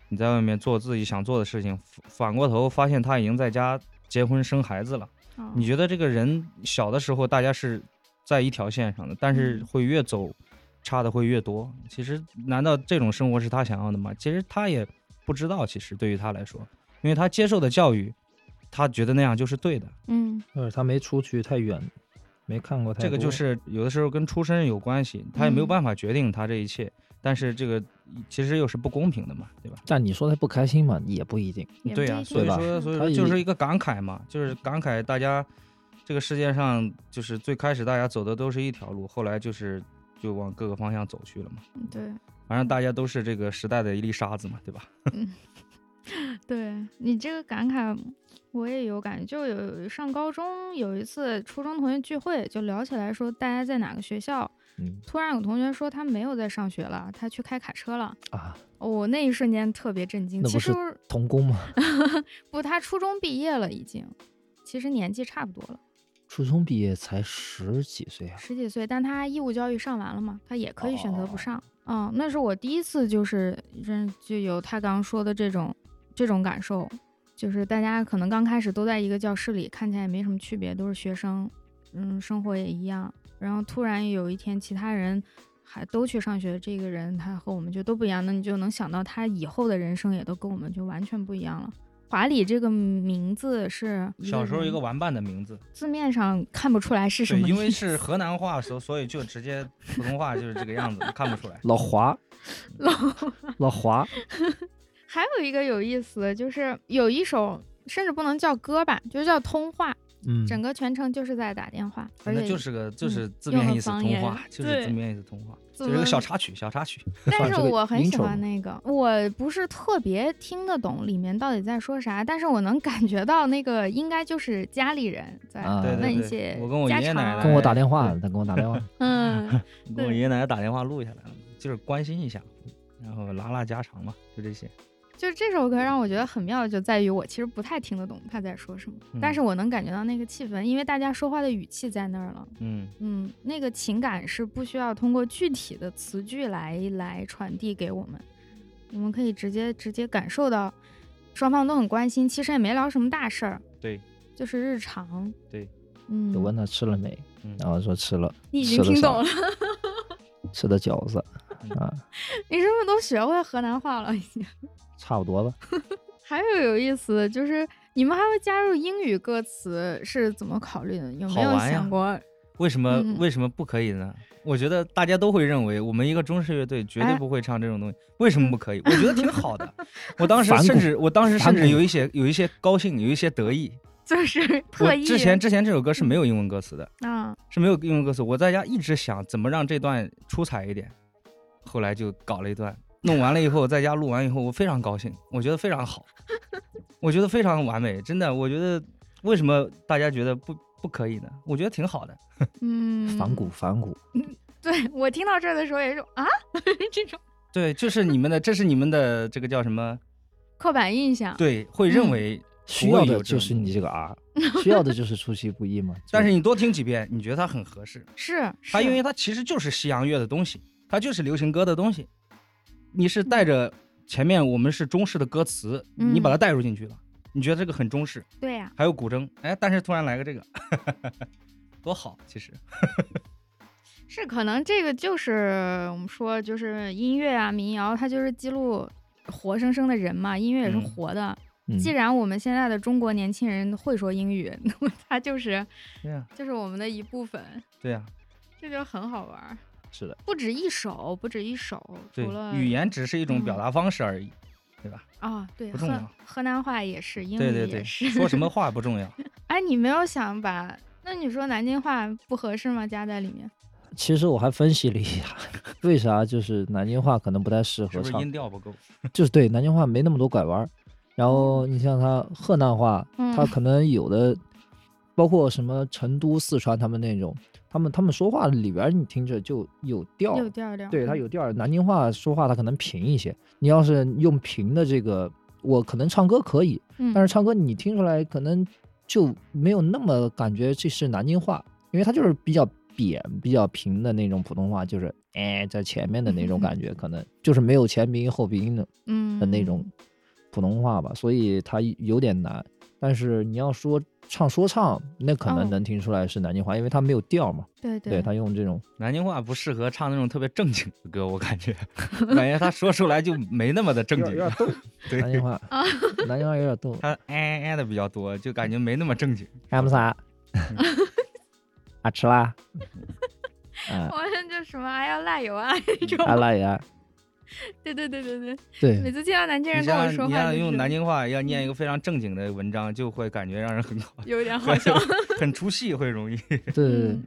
你在外面做自己想做的事情，反反过头发现他已经在家结婚生孩子了。哦你觉得这个人小的时候大家是在一条线上的，但是嗯会越走差的会越多。其实，难道这种生活是他想要的吗？其实他也不知道。其实对于他来说，因为他接受的教育，他觉得那样就是对的。嗯就是他没出去太远，没看过太多。这个就是有的时候跟出身有关系，他也没有嗯办法决定他这一切。但是这个其实又是不公平的嘛，对吧？但你说他不开心嘛，也不一定。对呀、所以说，所以说就是一个感慨嘛，就是感慨大家这个世界上，就是最开始大家走的都是一条路，后来就是就往各个方向走去了嘛。对反正大家都是这个时代的一粒沙子嘛，对吧？[LAUGHS] [LAUGHS] 对，你这个感慨我也有感觉。就有上高中有一次初中同学聚会，就聊起来说大家在哪个学校，嗯突然有同学说他没有在上学了，他去开卡车了。啊，我、那一瞬间特别震惊。其实是童工吗？[LAUGHS] 不，他初中毕业了已经，其实年纪差不多了，初中毕业才十几岁啊。十几岁，但他义务教育上完了嘛，他也可以选择不哦上。嗯，那是我第一次就是认就有他刚刚说的这种这种感受，就是大家可能刚开始都在一个教室里，看起来也没什么区别，都是学生，嗯，生活也一样。然后突然有一天，其他人还都去上学，这个人他和我们就都不一样，那你就能想到他以后的人生也都跟我们就完全不一样了。华里这个名字是小时候一个玩伴的名字，字面上看不出来是什，么因为是河南话，所所以就直接普通话就是这个样子，看不出来。[LAUGHS] 老华，老老华，还有一个有意思的，就是有一首甚至不能叫歌吧，就叫通话，嗯，整个全程就是在打电话，而且就是个 [LAUGHS] 就是字面意思通话，就是字面意思通话，就是个小插曲，小插曲。但是我很喜欢那个，我不是特别听得懂里面到底在说啥，但是我能感觉到那个应该就是家里人在问一些我跟我家常爷爷奶奶跟我打电话，对他跟我打电话，[LAUGHS] 嗯，跟我爷爷奶奶打电话录下来了，就是关心一下，然后拉拉家常嘛，就这些。就是这首歌让我觉得很妙，就在于我其实不太听得懂他在说什么，但嗯是我能感觉到那个气氛，因为大家说话的语气在那儿了。嗯，嗯，那个情感是不需要通过具体的词句来来传递给我们，我们可以直接直接感受到双方都很关心，其实也没聊什么大事儿，对，就是日常。对，嗯，就问他吃了没，嗯然后说吃了，你已经听懂了，吃的饺子嗯啊，[LAUGHS] 你是不是都学会河南话了已经？差不多吧。[LAUGHS] 还有有意思的就是，你们还会加入英语歌词是怎么考虑的？有没有想过？为什么、嗯为什么不可以呢？我觉得大家都会认为我们一个中式乐队绝对哎不会唱这种东西，为什么不可以？我觉得挺好的。[LAUGHS] 我当时甚至我当时甚至有一些有一些高兴，有一些得意。就是我特意之前之前这首歌是没有英文歌词的，啊，是没有英文歌词。我在家一直想怎么让这段出彩一点，后来就搞了一段，弄完了以后，在家录完以后，我非常高兴，我觉得非常好，[LAUGHS] 我觉得非常完美，真的，我觉得为什么大家觉得不不可以呢？我觉得挺好的。[LAUGHS] 嗯，反骨，反骨，对我听到这儿的时候也是啊，[LAUGHS] 这种对，就是你们的，这是你们的这个叫什么？刻板印象。对，会认嗯为需要的就是你这个 R，需要的就是出其不意嘛。但是你多听几遍，你觉得它很合适。是，它因为它其实就是西洋乐的东西，它就是流行歌的东西。你是带着前面我们是中式的歌词，你把它嗯带入进去了，你觉得这个很中式，对呀、还有古筝，哎，但是突然来个这个，[LAUGHS] 多好，其实。[LAUGHS] 是可能这个就是我们说就是音乐啊，民谣，它就是记录活生生的人嘛，音乐也是嗯活的。嗯既然我们现在的中国年轻人会说英语，那么它就是对呀、就是我们的一部分，对呀、这就很好玩儿。是的，不止一首，不止一首，对除了，语言只是一种表嗯达方式而已，对吧？啊、对，河不重要河南话也是，英语对对对，也是。说什么 [LAUGHS] 话不重要。哎，你没有想把？那你说南京话不合适吗？加在里面？其实我还分析了一下，[LAUGHS] 为啥就是南京话可能不太适是不是合唱，音调不够？[LAUGHS] 就是对南京话没那么多拐弯儿。然后你像他河南话，它嗯可能有的，包括什么成都、四川他们那种，他们他们说话里边你听着就有调，有调调。对，它嗯有调。南京话说话他可能平一些，你要是用平的这个，我可能唱歌可以，嗯，但是唱歌你听出来可能就没有那么感觉这是南京话，因为它就是比较扁、比较平的那种普通话，就是哎在前面的那种感觉，[LAUGHS] 可能就是没有前鼻音后鼻音的嗯的那种普通话吧，所以它有点难。但是你要说唱说唱，那可哦能能听出来是南京话，因为他没有调嘛。对对，他用这种南京话不适合唱那种特别正经的歌，我感觉，[LAUGHS] 感觉他说出来就没那么的正经，逗，[LAUGHS] 对南京话，[LAUGHS] 南京话有点逗。他哎哎的比较多，就感觉没那么正经。干么啥？啊吃啦？啊好像就什么还要辣油啊那种。啊辣呀？[LAUGHS] 对对对对对，对每次见到南京人跟我说话，像你要用南京话要念一个非常正经的文章，就会感觉让人很好，[LAUGHS] 有点好笑。很出戏，会容易。[LAUGHS] 对对对嗯，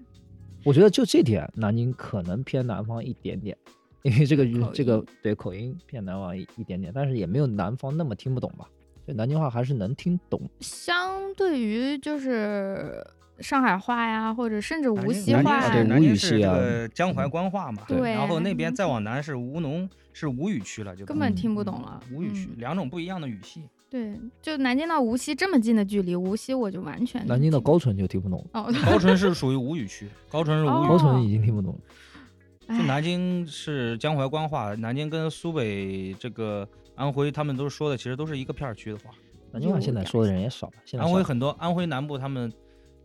我觉得就这点，南京可能偏南方一点点，因为这个口这个对口音偏南方一一点点，但是也没有南方那么听不懂吧？就南京话还是能听懂。相对于就是上海话呀，或者甚至无锡话呀，对南京系啊这个江淮官话嘛，对然后那边再往南是吴侬，是吴语区了，就嗯根本听不懂了。吴语区嗯两种不一样的语系。对，就南京到无锡这么近的距离，无锡我就完全南京到高淳就听不懂，哦，[LAUGHS] 高淳是属于吴语区，高淳是吴语。高淳已经听不懂了。哎就南京是江淮官话，南京跟苏北这个安徽，他们都说的其实都是一个片儿区的话。南京话现在说的人也少了，现在安徽很多，安徽南部他们，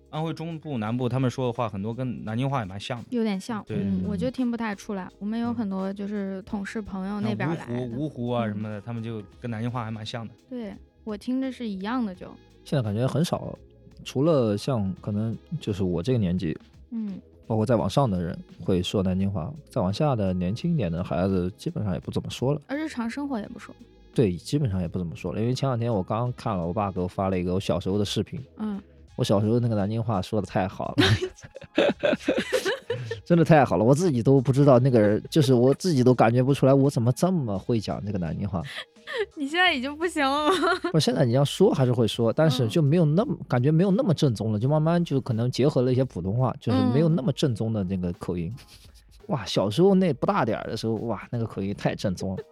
安徽中部、南部他们说的话很多跟南京话也蛮像的。有点像，对嗯，我嗯就听不太出来。我们有嗯很多就是同事朋友那边儿来湖、的，芜湖啊嗯什么的，他们就跟南京话还蛮像的。对我听着是一样的就，现在感觉很少，除了像可能就是我这个年纪，嗯，包括再往上的人会说南京话，再往下的年轻一点的孩子基本上也不怎么说了。而日常生活也不说，对，基本上也不怎么说了，因为前两天我刚看了我爸给我发了一个我小时候的视频，嗯，我小时候那个南京话说的太好了，[LAUGHS] 真的太好了，我自己都不知道那个人，就是我自己都感觉不出来我怎么这么会讲这个南京话。[LAUGHS] 你现在已经不行了吗？不是现在你要说还是会说，但是嗯就没有那么感觉没有那么正宗了，就慢慢就可能结合了一些普通话，就是没有那么正宗的那个口音。哇，小时候那不大点儿的时候，哇，那个口音太正宗了。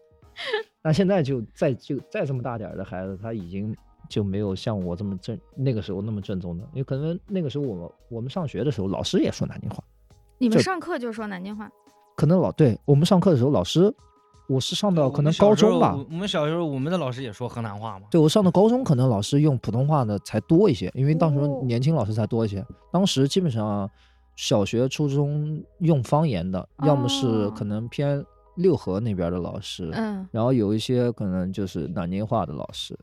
[LAUGHS] 那现在就再就再这么大点儿的孩子，他已经就没有像我这么正那个时候那么正宗的，因为可能那个时候我们我们上学的时候，老师也说南京话，你们上课就说南京话，可能老对我们上课的时候，老师我是上到可能高中吧，我们小时候我们的老师也说河南话嘛。对我上到高中，可能老师用普通话的才多一些，因为当时哦。年轻老师才多一些。当时基本上小学、初中用方言的，要么是哦。可能偏六合那边的老师，嗯，然后有一些可能就是南京话的老师，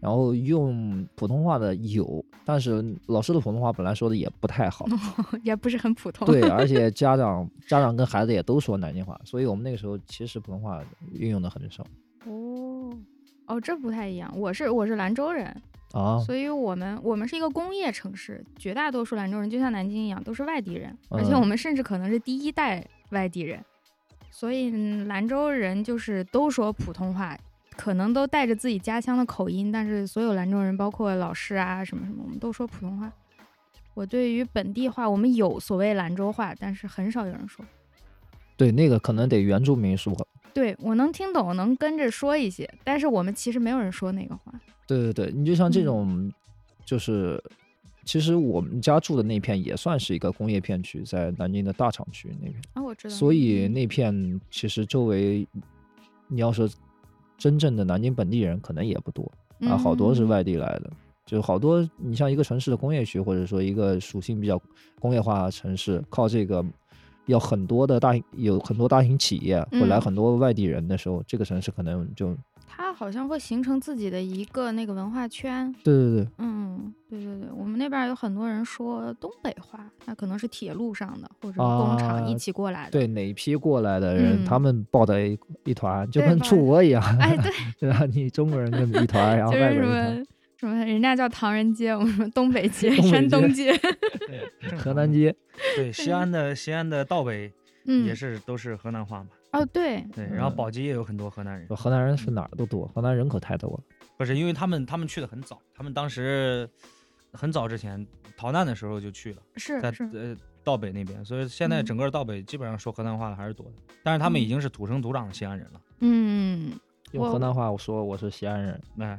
然后用普通话的有，但是老师的普通话本来说的也不太好，[LAUGHS] 也不是很普通。对，[LAUGHS] 而且家长家长跟孩子也都说南京话，所以我们那个时候其实普通话运用的很少哦，哦，这不太一样。我是我是兰州人，啊。所以我们我们是一个工业城市，绝大多数兰州人就像南京一样都是外地人，而且嗯我们甚至可能是第一代外地人，所以嗯兰州人就是都说普通话，可能都带着自己家乡的口音，但是所有兰州人，包括老师啊什么什么，我们都说普通话。我对于本地话，我们有所谓兰州话，但是很少有人说。对，那个可能得原住民说。对我能听懂，能跟着说一些，但是我们其实没有人说那个话。对对对，你就像这嗯种，就是其实我们家住的那片也算是一个工业片区，在南京的大厂区那边，啊，我知道。所以嗯那片其实周围，你要说真正的南京本地人可能也不多啊，好多是嗯外地来的。就是好多，你像一个城市的工业区，或者说一个属性比较工业化的城市，靠这个要很多的大型有很多大型企业会来嗯很多外地人的时候，这个城市可能就它好像会形成自己的一个那个文化圈。对对对，嗯，对对对，我们那边有很多人说东北话，那可能是铁路上的或者是工厂一啊起过来的。对哪一批过来的人，嗯他们抱在一一团，就跟出国一样，哎，[LAUGHS] 对，对吧？你中国人跟一团，[LAUGHS] 然后就是什外国人什么人家叫唐人街，我们说东北街、[LAUGHS] 东北山东街河南街，对西安的西安的道北嗯，也是都是河南话嘛。哦，对，对，然后嗯宝鸡也有很多河南人，说河南人是哪儿都多，河南人口太多了。不是因为他们他们去的很早，他们当时很早之前逃难的时候就去了，在是。是，呃道北那边，所以现在嗯。整个道北基本上说河南话的还是多的，但是他们嗯。已经是土生土长的西安人了。嗯，我用河南话我说我是西安人，哎，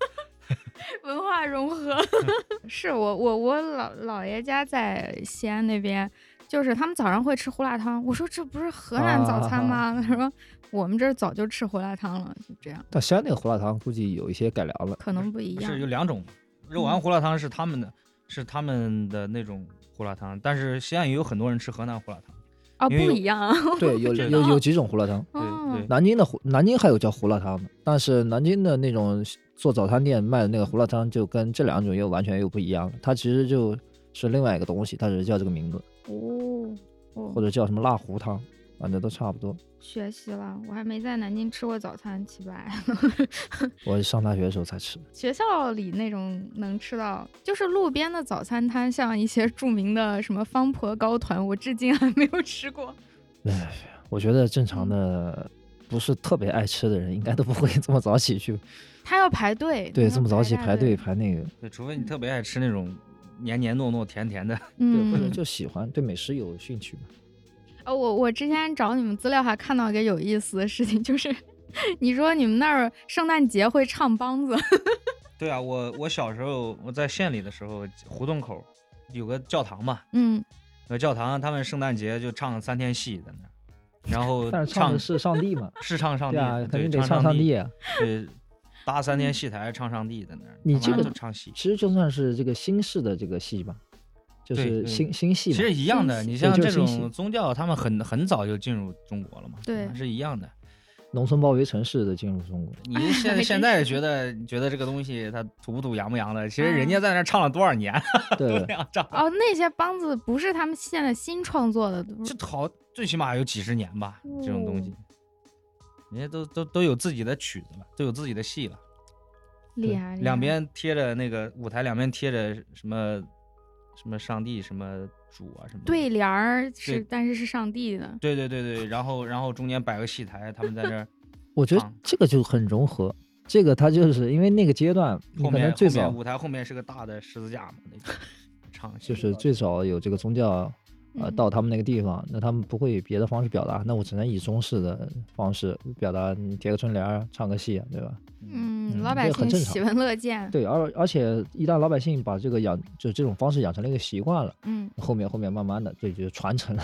[LAUGHS] 文化融合。[LAUGHS] 是我我我老姥爷家在西安那边，就是他们早上会吃胡辣汤。我说这不是河南早餐吗？[LAUGHS] 他说我们这儿早就吃胡辣汤了，就这样，但西安那个胡辣汤估计有一些改良了。可能不一样是。有两种，肉丸胡辣汤是他们的，是他们的那种胡辣汤，但是西安也有很多人吃河南胡辣汤。哦，因为有不一样啊。[LAUGHS] 对，有 [LAUGHS] 有有几种胡辣汤，对哦对，南京的胡南京还有叫胡辣汤的，但是南京的那种做早餐店卖的那个胡辣汤就跟这两种又完全又不一样了，它其实就是另外一个东西，它只是叫这个名字，哦，哦或者叫什么辣糊汤，反正都差不多。学习了，我还没在南京吃过早餐，奇怪。[LAUGHS] 我上大学的时候才吃的。学校里那种能吃到，就是路边的早餐摊，像一些著名的什么方婆糕团，我至今还没有吃过。哎，我觉得正嗯常的不是特别爱吃的人，应该都不会这么早起去，他要排队，对，这么早起排队。排那个，对，除非你特别爱吃那种黏黏糯糯甜甜的，[LAUGHS] 对，或者嗯，就喜欢对美食有兴趣嘛。哦，我我之前找你们资料还看到一个有意思的事情，就是 [LAUGHS] 你说你们那儿圣诞节会唱梆子，[LAUGHS] 对啊，我我小时候我在县里的时候，胡同口有个教堂嘛，嗯，有教堂他们圣诞节就唱三天戏在那儿，然后但是唱的是上帝嘛，是唱上帝对啊，肯定得唱上帝帝，啊。对，搭三天戏台唱上帝在那儿，你这个就唱戏，其实就算是这个新式的这个戏吧，就是新新戏。其实一样的。你像这种宗教，他们很很早就进入中国了嘛，对是一样的。农村包围城市的进入中国，你 [LAUGHS] 现在现在觉得觉得这个东西它土不土洋不洋的，其实人啊家在那儿唱了多少年，[LAUGHS] 都对这样唱，哦，那些梆子不是他们现在新创作的，都是这好最起码有几十年吧，这种东西，人家都都都有自己的曲子了，都有自己的戏了，厉害。两边贴着那个舞台两边贴着什么什么上帝什么主啊什么对联儿是，但是是上帝的。对对对对，然后然后中间摆个戏台，他们在那儿 [LAUGHS] 我觉得这个就很融合。这个它就是因为那个阶段，可后面能最早后面舞台后面是个大的十字架嘛，那个 [LAUGHS] 唱戏就是最早有这个宗教，呃，嗯到他们那个地方，那他们不会以别的方式表达，那我只能以中式的方式表达，你贴个春联儿，唱个戏，对吧？嗯，嗯老百姓喜闻乐见。对，而而且一旦老百姓把这个养就这种方式养成了一个习惯了，嗯后面后面慢慢的这就传承了。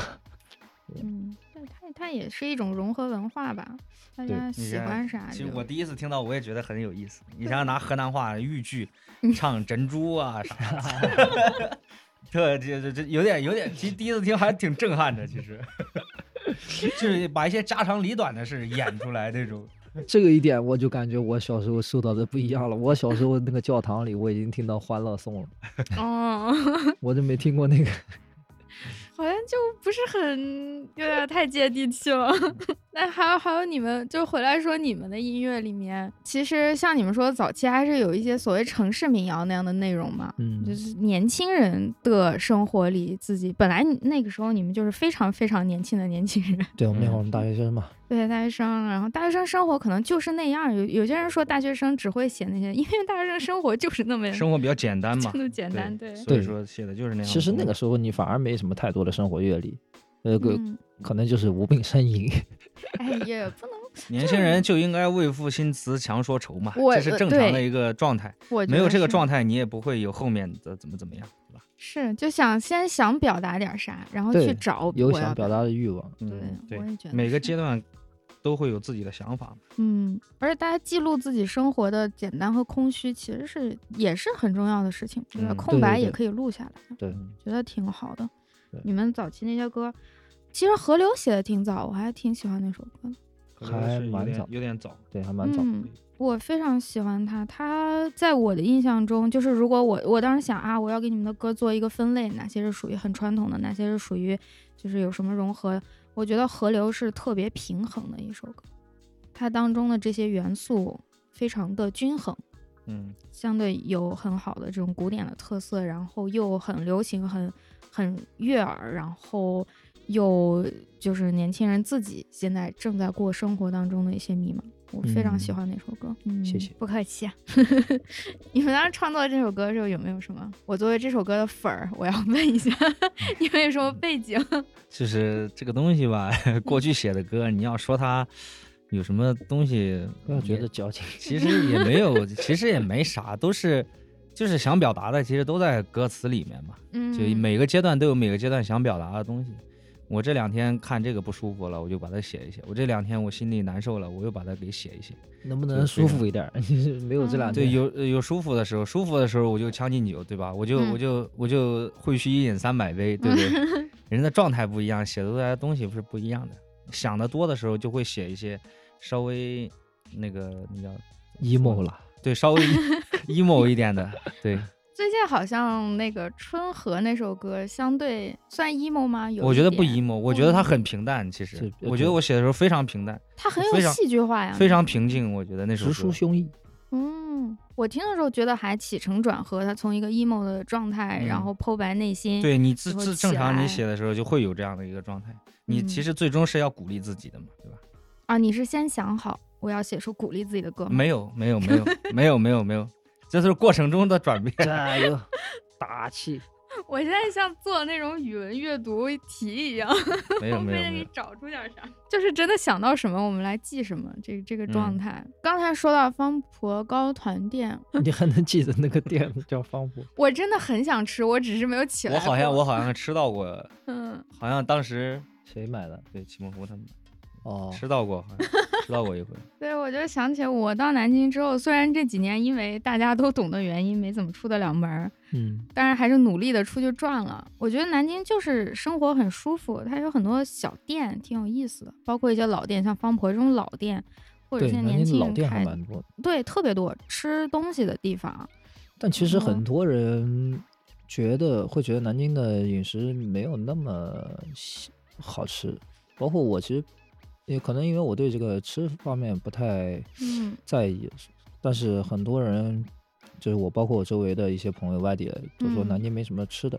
[LAUGHS] 嗯，对，它它也是一种融合文化吧，大对家喜欢啥其实我第一次听到，我也觉得很有意思。你想想 [LAUGHS] 拿河南话豫剧唱珍珠啊啥 [LAUGHS] 的，这这这这有点有点，其实第一次听还挺震撼的。其实，[LAUGHS] 就是把一些家长里短的事演出来那种。[LAUGHS] 这个一点我就感觉我小时候受到的不一样了。我小时候那个教堂里我已经听到《欢乐颂》了，哦，[LAUGHS] 我就没听过那个。好像就不是很有点太接地气了。[LAUGHS] 那还有还有你们就回来说你们的音乐里面，其实像你们说早期还是有一些所谓城市民谣那样的内容嘛。嗯，就是年轻人的生活里，自己本来那个时候你们就是非常非常年轻的年轻人，对我们那会儿我嗯们大学生嘛，对大学生，然后大学生生活可能就是那样。有有些人说大学生只会写那些，因为大学生生活就是那么生活比较简单嘛真，的简单，对，所以说写的就是那样。其实那个时候你反而没什么太多的生活阅历，呃，个、嗯，可能就是无病呻吟。[LAUGHS] 哎，也不能，年轻人就应该为赋新词强说愁嘛，这是正常的一个状态。没有这个状态，你也不会有后面的怎么怎么样，对吧？是就想先想表达点啥，然后去找有想表达的欲望，对我也觉得每个阶段都会有自己的想法。嗯，而且大家记录自己生活的简单和空虚，其实是也是很重要的事情。空白也可以录下来，对，觉得挺好的对。你们早期那些歌，其实河流写的挺早，我还挺喜欢那首歌的。还蛮早有点早。对，还蛮早。嗯，我非常喜欢他。他在我的印象中，就是如果我我当时想啊，我要给你们的歌做一个分类，哪些是属于很传统的，哪些是属于就是有什么融合，我觉得《河流》是特别平衡的一首歌，它当中的这些元素非常的均衡。嗯，相对有很好的这种古典的特色，然后又很流行，很很悦耳，然后又就是年轻人自己现在正在过生活当中的一些迷茫。我非常喜嗯欢那首歌，嗯，谢谢不客气。啊 [LAUGHS] 你们当时创作这首歌的时候有没有什么？我作为这首歌的粉儿，我要问一下，[LAUGHS] 你们有什么背景？[LAUGHS] 就是这个东西吧，过去写的歌，你要说它有什么东西，不要觉得矫情。其实也没有，其实也没啥，都是就是想表达的，其实都在歌词里面嘛。嗯，就每个阶段都有每个阶段想表达的东西。我这两天看这个不舒服了，我就把它写一写；我这两天我心里难受了，我又把它给写一写。能不能舒服一点儿？[LAUGHS] 没有这两嗯对，有呃有舒服的时候，舒服的时候我就将进酒，对吧？我就、嗯我就我就会须一饮三百杯，对不对？[LAUGHS] 人的状态不一样，写出来的东西是不一样的。想的多的时候，就会写一些稍微那个那叫 emo 了，对稍微 [LAUGHS] emo 一点的，对。最近好像那个春和那首歌相对算 emo 吗？有我觉得不 emo，我觉得它很平淡。其实，我觉得我写的时候非常平淡，它很有戏剧化呀，非常平静。我觉得那首歌直抒胸臆。嗯，我听的时候觉得还起承转合，它从一个 emo 的状态，然嗯后剖白内心，对你自自正常你写的时候就会有这样的一个状态。你嗯其实最终是要鼓励自己的嘛，对吧？啊，你是先想好我要写出鼓励自己的歌吗？没有，没有，没有，没有，没有，没有，这是过程中的转变。[LAUGHS] 加油，打气！[LAUGHS] 我现在像做那种语文阅读题一样，没有，[LAUGHS] 我没有，非得给没有。找出点啥，就是真的想到什么我们来记什么，这这个状嗯态。刚才说到方婆糕团店，你还能记得那个店叫方婆？我真的很想吃，我只是没有起来我。好像我好像吃到过，嗯，好像当时谁买的？对齐梦湖他们哦，吃到过，好像吃到过一回。[LAUGHS] 对，我就想起我到南京之后，虽然这几年因为大家都懂的原因没怎么出得了门儿，嗯，但是还是努力的出去转了。我觉得南京就是生活很舒服，它有很多小店挺有意思的，包括一些老店，像方婆这种老店，或者对，南现在年轻京老店人还蛮多的。对，特别多吃东西的地方。但其实很多人觉得会觉得南京的饮食没有那么好吃，包括我其实也可能因为我对这个吃方面不太嗯在意，但是很多人就是我，包括我周围的一些朋友，外地的都说南嗯京没什么吃的。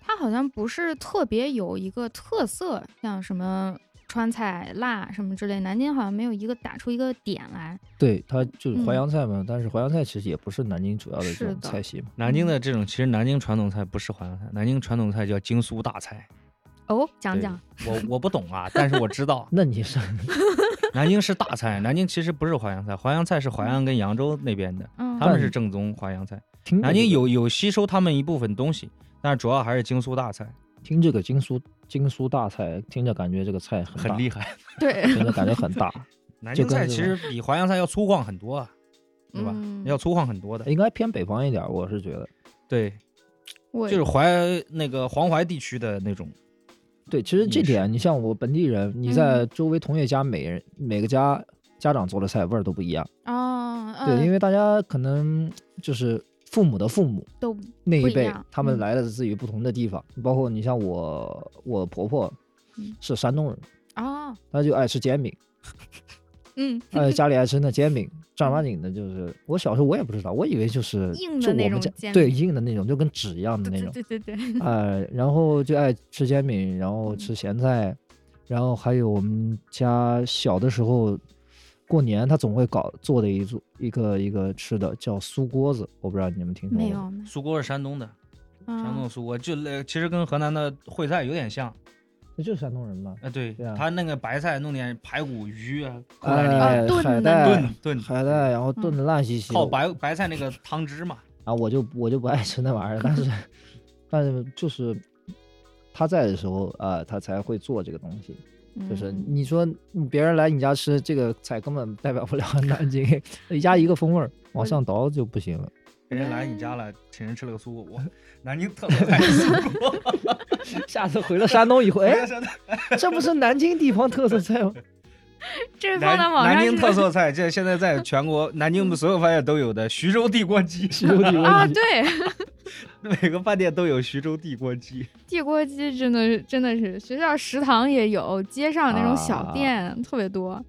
它好像不是特别有一个特色，像什么川菜、辣什么之类，南京好像没有一个打出一个点来。对，它就是淮嗯扬菜嘛，但是淮扬菜其实也不是南京主要的这种菜系嘛。南京的这种，其实南京传统菜不是淮扬菜，南京传统菜叫京苏大菜。哦，讲讲，我我不懂啊，但是我知道 [LAUGHS] 那你是 [LAUGHS] 南京是大菜，南京其实不是淮扬菜，淮扬菜是淮安跟扬州那边的，嗯，他们是正宗淮扬菜。南京有有吸收他们一部分东西，但是主要还是京苏大菜，听这个京苏京苏大菜，听着感觉这个菜很很厉害。[LAUGHS] 对，听着感觉很大，南京菜其实比淮扬菜要粗犷很多啊，对吧？嗯要粗犷很多的。应该偏北方一点，我是觉得。对，我就是淮那个黄淮地区的那种。对，其实这点，你像我本地人，你嗯在周围同学家，每人每个家家长做的菜味儿都不一样。哦，对，因为为大家可能就是父母的父母都那一辈他们嗯。来自于不同的地方，包括你像我，我婆婆嗯。是山东人，啊，她就爱吃煎饼，嗯，呃，家里爱吃那煎饼，正儿八经的，就是我小时候我也不知道，我以为就是硬的那就我们家对种煎饼硬的那种，就跟纸一样的那种，对对对对，[LAUGHS] 呃，然后就爱吃煎饼，然后吃咸菜，然后还有我们家小的时候过年他总会搞做的一组一个一个吃的叫酥锅子，我不知道你们听说过吗？没有酥锅是山东的，有，山东啊的苏锅就那其实跟河南的烩菜有点像。那就是山东人嘛。啊，对，对啊他那个白菜弄点排骨、鱼啊，海带炖炖海带，然后炖的烂兮兮的，靠白白菜那个汤汁嘛。[LAUGHS] 啊，我就我就不爱吃那玩意儿，但是 [LAUGHS] 但是就是他在的时候啊、他才会做这个东西。就是嗯你说你别人来你家吃这个菜，根本代表不了南京，[LAUGHS] 一家一个风味儿，往上倒就不行了。别人来你家了，请人吃了个酥锅，[LAUGHS] 我南京特色菜是酥锅。[LAUGHS] 下次回了山东以后，哎，山东这不是南京地方特色菜吗？[LAUGHS] 这放南在网上南京特色菜，这现在在全国南京所有饭店都有的徐州地锅鸡，徐州地锅鸡啊，对，每个饭店都有徐州地锅鸡。地锅鸡真的是真的是学校食堂也有，街上那种小啊店、特别多。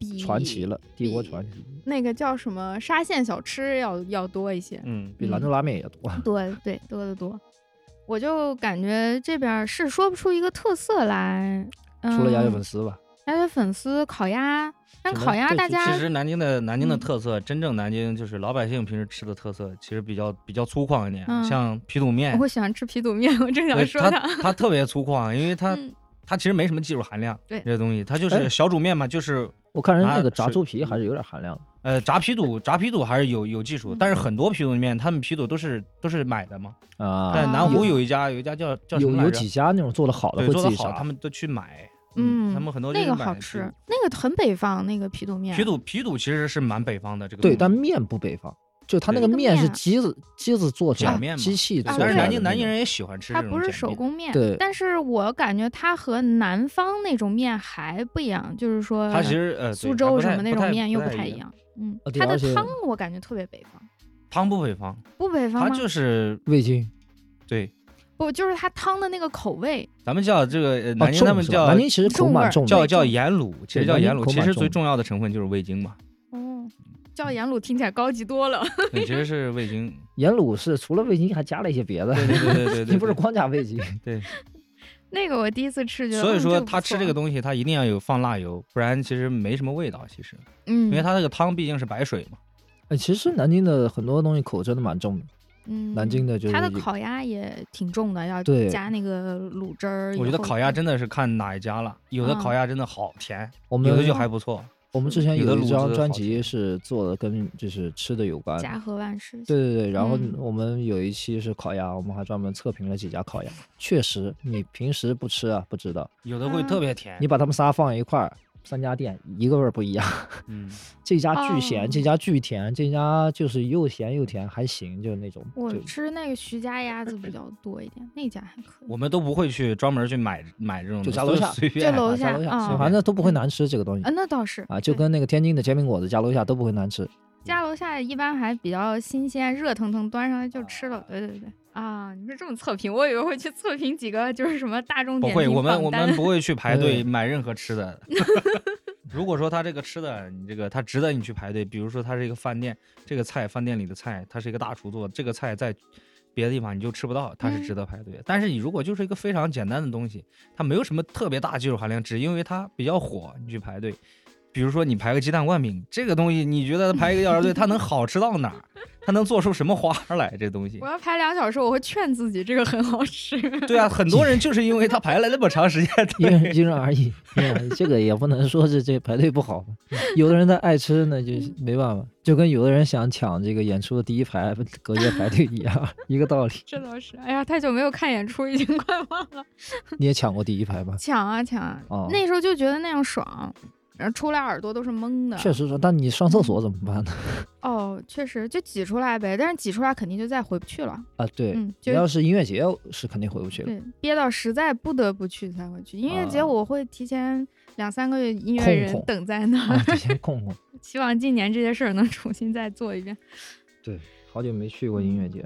比传奇了，帝国传奇，那个叫什么沙县小吃要要多一些。嗯，比兰州拉面也多。多 [LAUGHS] 对多得多。我就感觉这边儿是说不出一个特色来，嗯、[LAUGHS] 除了鸭血粉丝吧，鸭血粉丝、烤鸭，但烤鸭大家其实南京的南京的嗯。特色，真正南京就是老百姓平时吃的特色，其实比较比较粗犷一点，嗯。像皮肚面。我，会喜欢吃皮肚面，[LAUGHS] 我正想说它。它特别粗犷，因为它嗯它其实没什么技术含量，对这东西它就哎是小煮面嘛，就是我看人啊那个炸猪皮还是有点含量的。呃炸皮肚炸皮肚还是有有技术，嗯但是很多皮肚面他们皮肚都是都是买的嘛，啊，在南湖有一家有一家叫叫什有有么来着几家那种做的好的对做的好，他们都去买，嗯，他们很多就那个好吃，那个很北方，那个皮肚面。皮肚皮肚其实是蛮北方的这个对，东西但面不北方，就它那个。面是机子机子做出来，碱面机器做啊出来的但是南京南京人也喜欢吃它不是手工面，对但是我感觉它和南方那种面还不一样，就是说它其实呃苏州什么那种面又不太一样。嗯，它的汤我感觉特别北方，汤不北方，不北方？它就是味精。对，不就是它汤的那个口味，咱们叫这个南京他们叫南京其实口重味儿蛮重，叫叫盐卤，其实叫盐卤，其实最重重要的成分就是味精嘛，哦，叫盐卤听起来高级多了。[LAUGHS] 对，其实是味精，盐卤是除了味精还加了一些别的，对对对对对对，[LAUGHS] 你不是光加味精。对，[LAUGHS] 那个我第一次吃，觉得所以说他吃这个东西，他一定要有放辣油，不然其实没什么味道。其实，嗯，因为它那个汤毕竟是白水嘛，哎，其实南京的很多东西口真的蛮重的，嗯，南京的就是它的烤鸭也挺重的，要加那个卤汁儿。我觉得烤鸭真的是看哪一家了，有的嗯烤鸭真的好甜，我们有的就还不错。我们之前有一张专辑是做的跟就是吃的有关，家和万事兴。对对对，然后嗯我们有一期是烤鸭，我们还专门测评了几家烤鸭。确实，你平时不吃啊，不知道。有的会嗯特别甜你，把它们仨放一块儿，三家店一个味儿不一样。[LAUGHS] 嗯，这家巨咸，哦这家巨甜，这家就是又咸又甜，还行，就是那种。我吃那个徐家鸭子比较多一点，那家还可以。我们都不会去专门去买买这种就家楼下随便家楼下啊下，反正都不会难吃这个东西啊，那倒是啊，就跟那个天津的煎饼果子家楼下都不会难吃。家楼下一般还比较新鲜，热腾腾端上来就吃了。对对对啊，你是这么测评，我以为会去测评几个就是什么大众不会，点评我们榜单我们不会去排队买任何吃的。[LAUGHS] 如果说他这个吃的，你这个他值得你去排队，比如说他是一个饭店，这个菜饭店里的菜，它是一个大厨做的，这个菜在别的地方你就吃不到，它是值得排队的。[LAUGHS] 但是你如果就是一个非常简单的东西，它没有什么特别大技术含量，只因为它比较火，你去排队。比如说你排个鸡蛋灌饼，这个东西你觉得排一个小时队，它能好吃到哪儿？它能做出什么花来？这东西我，要排两小时，我会劝自己这个很好吃。对啊，很多人就是因为他 [LAUGHS] 排了那么长时间因人队，因人而异，因人而异这个也不能说是这排队不好。[LAUGHS] 有的人他爱吃，那就没办法，就跟有的人想抢这个演出的第一排隔夜排队一样，一个道理。[LAUGHS] 这倒是，哎呀，太久没有看演出，已经快忘了。你也抢过第一排吧？抢啊抢啊！哦那时候就觉得那样爽，然后出来耳朵都是懵的。确实是，但你上厕所怎么办呢？[LAUGHS] 哦，确实就挤出来呗，但是挤出来肯定就再回不去了。啊，对，嗯，就你要是音乐节是肯定回不去了。对憋到实在不得不去才会去。音乐节啊我会提前两三个月音乐人等在那儿，啊，提前空空。[LAUGHS] 希望今年这些事儿能重新再做一遍。对，好久没去过音乐节。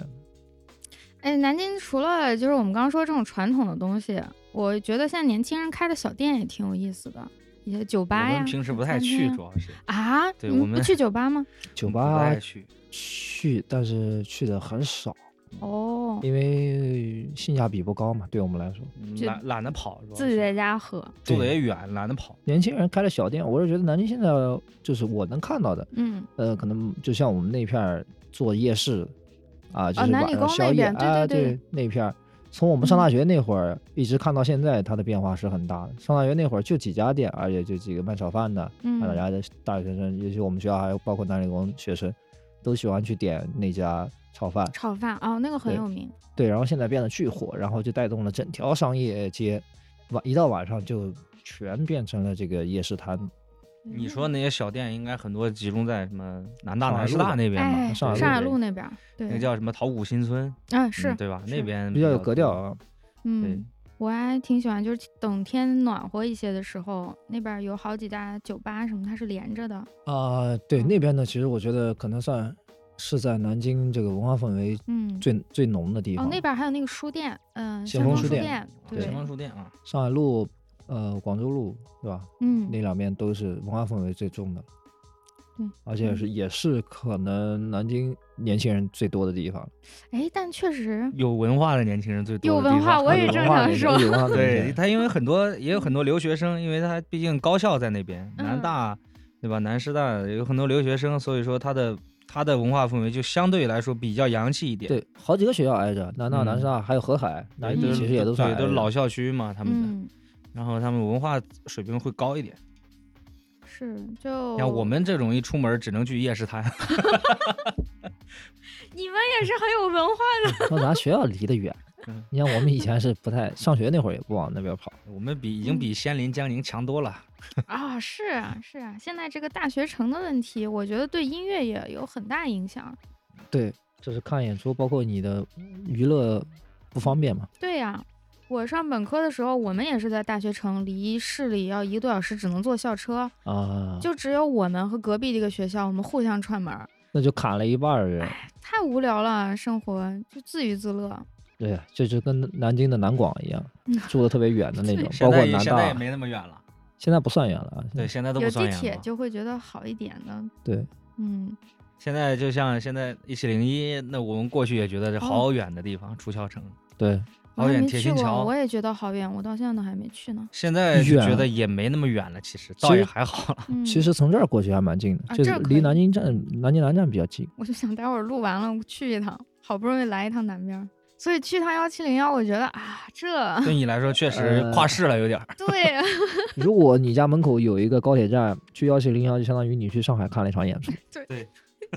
哎，南京除了就是我们刚刚说这种传统的东西，我觉得现在年轻人开的小店也挺有意思的，一些酒吧呀。们平时不太去，主要是啊，对我们你不去酒吧吗？[LAUGHS] 酒吧太去。去，但是去的很少，哦，因为性价比不高嘛，对我们来说。懒懒得跑，自己在家喝。住的也远，懒得跑。年轻人开了小店，我是觉得南京现在就是我能看到的，嗯，呃，可能就像我们那片儿做夜市啊，就是晚上宵夜边对啊，对对那片儿，从我们上大嗯学那会儿一直看到现在，它的变化是很大的。上大学那会儿就几家店，而且就几个卖炒饭的，嗯大家的大学生，尤其我们学校还有包括南理工学生，都喜欢去点那家炒饭。炒饭哦，那个很有名。对，然后现在变得巨火，然后就带动了整条商业街，晚一到晚上就全变成了这个夜市摊。你说那些小店应该很多集中在什么南大、南师大那边哎，吧？上海上海路路那边儿，对，那叫什么陶谷新村，啊是嗯，对吧？那边比较有格调。啊。嗯，我还挺喜欢，就是等天暖和一些的时候，那边儿有好几家酒吧什么，它是连着的。啊、对嗯那边呢，其实我觉得可能算是在南京这个文化氛围嗯，最最浓的地方。哦，那边儿还有那个书店，嗯，先锋书店对对先锋书店啊，上海路呃广州路对吧？嗯那两边都是文化氛围最重的，对，而且是也是可能南京年轻人最多的地方。哎，但确实有文化的年轻人最多的地有文化，我也有正想说，有文化的 [LAUGHS] 对他，因为很多也有很多留学生，因为他毕竟高校在那边，南嗯大对吧？南师大有很多留学生，所以说他的他的文化氛围就相对来说比较洋气一点。对，好几个学校挨着，南大、嗯南师大还有河海、南艺其实也都算对都是老校区嘛，他们的，嗯，然后他们文化水平会高一点。是就像我们这种一出门只能去夜市摊，[LAUGHS] 你们也是很有文化的，那咱学校离得远 [LAUGHS] 嗯，你像我们以前是不太上学那会儿也不往那边跑，我们比已经比仙林、江宁强多了。[LAUGHS] 啊，是啊，是啊，现在这个大学城的问题，我觉得对音乐也有很大影响。对，就是看演出，包括你的娱乐不方便嘛。对呀、我上本科的时候，我们也是在大学城，离市里要一个多小时，只能坐校车，啊，就只有我们和隔壁这个学校，我们互相串门儿，那就砍了一半儿人。太无聊了，生活就自娱自乐。对呀，这就跟南京的南广一样嗯，住的特别远的那 [LAUGHS] 种，包括南大也现在也，没那么远了，现在不算远了啊。对，现在都有不算地铁。就会觉得好一点的，对，嗯，现在就像现在一七零一，那我们过去也觉得这哦好远的地方，出校城，对，好远没去过，铁心桥我也觉得好远，我到现在都还没去呢。现在就觉得也没那么远了，其实倒也还好了。嗯，其实从这儿过去还蛮近的，就是离南京站、南京南站比较近。我就想待会儿录完了去一趟，好不容易来一趟南边儿，所以去趟幺七零幺，我觉得啊，这对你来说确实呃跨市了有点儿。[LAUGHS] 对，[LAUGHS] 如果你家门口有一个高铁站，去幺七零幺就相当于你去上海看了一场演出对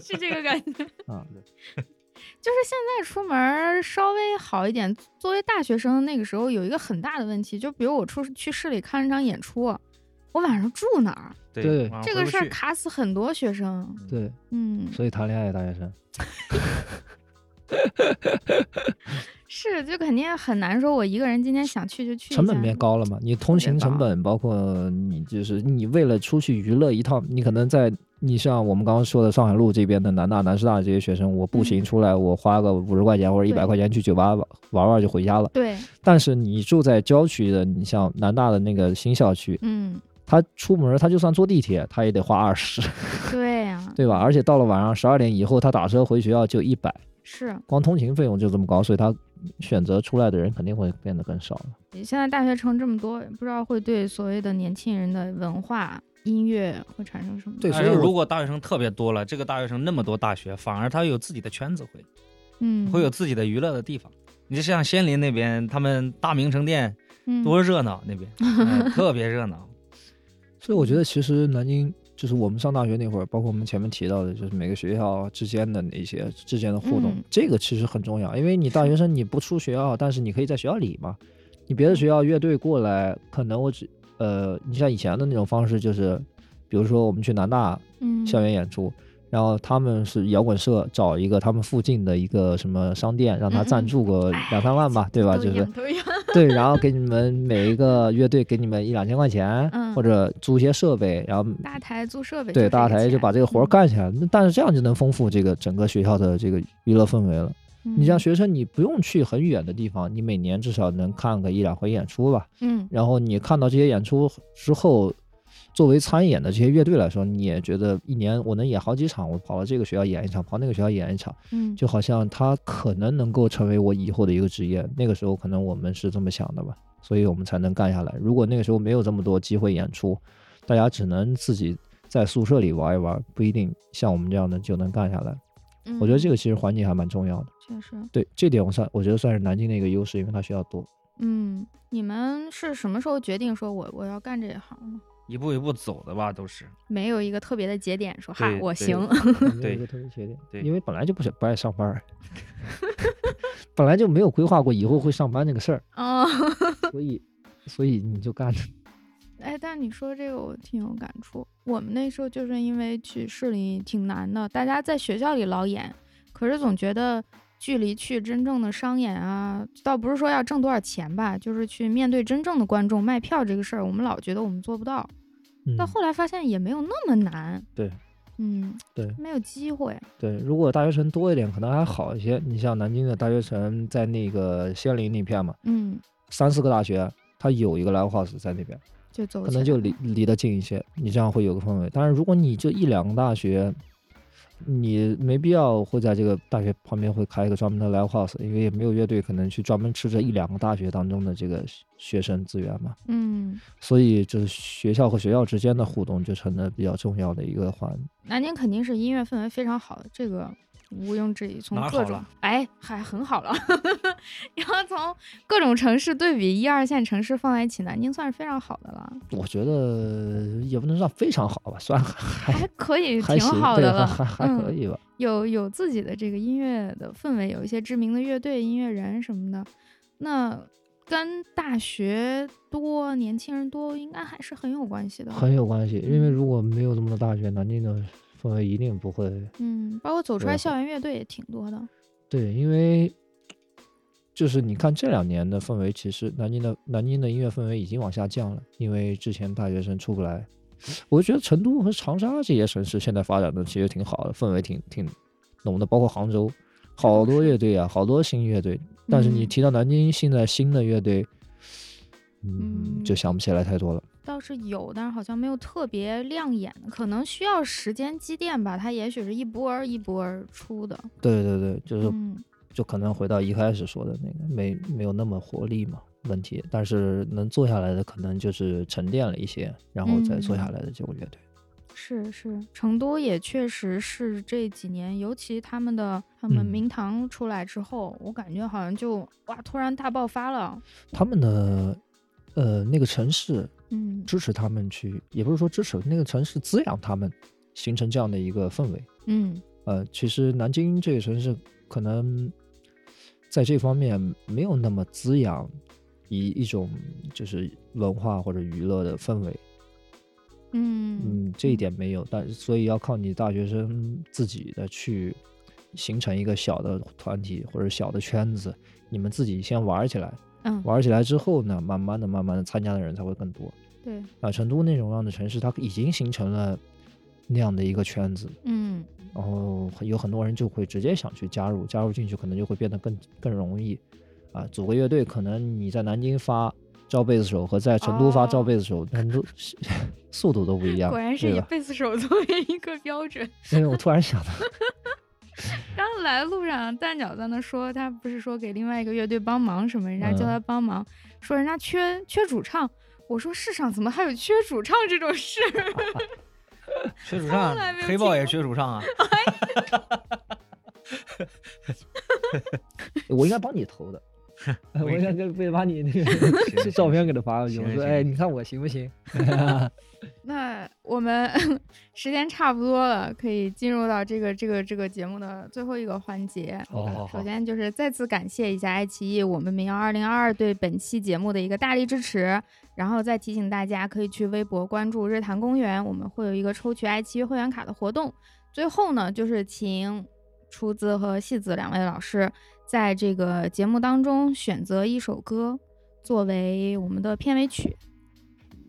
是这个感觉。[LAUGHS] 啊。就是现在出门儿稍微好一点。作为大学生，那个时候有一个很大的问题，就比如我出去市里看一场演出，我晚上住哪儿？对这个事儿卡死很多学生。对，嗯，所以谈恋爱大学生，[LAUGHS] 是，就肯定很难说，我一个人今天想去就去。成本变高了嘛？你通勤成本，包括你就是你为了出去娱乐一趟，你可能在你像我们刚刚说的上海路这边的南大、南师大这些学生，我步行嗯出来，我花个五十块钱或者一百块钱去酒吧玩玩玩就回家了。对，但是你住在郊区的，你像南大的那个新校区，嗯，他出门他就算坐地铁，他也得花二十，[LAUGHS] 对呀、对吧？而且到了晚上十二点以后，他打车回学校就一百，是。光通勤费用就这么高，所以他选择出来的人肯定会变得更少了。现在大学城这么多，不知道会对所谓的年轻人的文化、音乐会产生什么？对所以如果大学生特别多了，这个大学生那么多大学，反而他有自己的圈子会，嗯，会有自己的娱乐的地方。你就像仙林那边，他们大名城店嗯多热闹，那边、嗯 [LAUGHS] 特别热闹。[LAUGHS] 所以我觉得其实南京就是我们上大学那会儿，包括我们前面提到的，就是每个学校之间的那些之间的互动，嗯这个其实很重要。因为你大学生你不出学校，但是你可以在学校里嘛。你别的学校乐队过来，可能我只呃，你像以前的那种方式，就是比如说我们去南大嗯校园演出。然后他们是摇滚社找一个他们附近的一个什么商店，让他赞助个两三万吧，对吧？就是。[LAUGHS] 对，然后给你们每一个乐队给你们一两千块钱，嗯或者租一些设备，然后大台租设备，对大台就把这个活儿。干起来。那但是这样就能丰富这个整个学校的这个娱乐氛围了。你像学，生，你不用去很远的地方，你每年至少能看个一两回演出吧。嗯然后你看到这些演出之后，作为参演的这些乐队来说，你也觉得一年我能演好几场，我跑到这个学校演一场，跑那个学校演一场。嗯，就好像他可能能够成为我以后的一个职业。那个时候可能我们是这么想的吧，所以我们才能干下来。如果那个时候没有这么多机会演出，大家只能自己在宿舍里玩一玩，不一定像我们这样的就能干下来。嗯我觉得这个其实环境还蛮重要的。确实，对这点我算我觉得算是南京的一个优势，因为它学校多。嗯，你们是什么时候决定说我我要干这一行呢？一步一步走的吧，都是。没有一个特别的节点说哈对对我行，[LAUGHS] 没有一个特别节点，对因为本来就不想不爱上班儿，[LAUGHS] 本来就没有规划过以后会上班这个事儿，哦，所以所以你就干着。[LAUGHS] 哎，但你说这个我挺有感触。我们那时候就是因为去市里挺难的，大家在学校里老演，可是总觉得距离去真正的商演啊，倒不是说要挣多少钱吧，就是去面对真正的观众卖票这个事儿，我们老觉得我们做不到。嗯到后来发现也没有那么难。对，嗯，对没有机会。对，如果大学城多一点，可能还好一些。你像南京的大学城，在那个仙林那片嘛，嗯三四个大学，它有一个 live house 在那边，就走可能就离离得近一些，你这样会有个氛围。但是，如果你就一两个大学，你没必要会在这个大学旁边会开一个专门的 live house，因为也没有乐队可能去专门吃这一两个大学当中的这个学生资源嘛。嗯，所以就是学校和学校之间的互动就成了比较重要的一个环。南京肯定是音乐氛围非常好的，这个毋庸置疑。从各种哎还很好了，[LAUGHS] 然后从各种城市对比一二线城市放在一起，南京算是非常好的了，我觉得也不能算非常好吧，算还还可以挺好的了，还还还可嗯，以吧。有有自己的这个音乐的氛围，有一些知名的乐队、音乐人什么的，那跟大学多、年轻人多，应该还是很有关系的。很有关系，因为如果没有这么多大学，南京的氛围一定不会嗯，包括走出来校园乐队也挺多的。对，因为就是你看这两年的氛围，其实南京的南京的音乐氛围已经往下降了，因为之前大学生出不来。我觉得成都和长沙这些城市现在发展的其实挺好的，氛围挺挺浓的，包括杭州，好多乐队啊，好多新乐队。但是你嗯提到南京现在新的乐队，嗯，就嗯想不起来太多了。倒是有，但是好像没有特别亮眼的，可能需要时间积淀吧。它也许是一波儿一波儿出的。对对对，就是嗯就可能回到一开始说的那个，没没有那么活力嘛问题，但是能做下来的可能就是沉淀了一些，然后再做下嗯来的这个乐队。是是，成都也确实是这几年，尤其他们的他们嗯明堂出来之后，我感觉好像就哇突然大爆发了。他们的呃那个城市嗯支持他们去，也不是说支持那个城市滋养他们，形成这样的一个氛围。嗯呃，其实南京这个城市可能在这方面没有那么滋养一一种就是文化或者娱乐的氛围。嗯嗯，这一点没有，但所以要靠你大学生自己的去形成一个小的团体或者小的圈子，你们自己先玩起来，嗯玩起来之后呢，慢慢的、慢慢的参加的人才会更多。对啊，成都那种样的城市，它已经形成了那样的一个圈子，嗯然后有很多人就会直接想去加入，加入进去可能就会变得更更容易。啊，组个乐队，可能你在南京发招贝斯手和在成都发招哦贝斯手，那都速度都不一样。果然是以贝斯手作为一个标准。[LAUGHS] 因为我突然想到，刚来路上，蛋饺在那说，他不是说给另外一个乐队帮忙什么，人家叫嗯他帮忙，说人家缺缺主唱。我说世上怎么还有缺主唱这种事？[LAUGHS] 缺主唱黑豹也听缺主唱啊。[LAUGHS] [LAUGHS] 我应该帮你投的，[LAUGHS] 我应该给会把你那个 [LAUGHS] 照片给他发过去。我说，哎，你看我行不行？[LAUGHS] 那我们时间差不多了，可以进入到这个这个这个节目的最后一个环节。好好好首，先就是再次感谢一下爱奇艺我们民谣二零二二对本期节目的一个大力支持，然后再提醒大家可以去微博关注日坛公园，我们会有一个抽取爱奇艺会员卡的活动。最后呢，就是请出资和戏子两位老师在这个节目当中选择一首歌作为我们的片尾曲。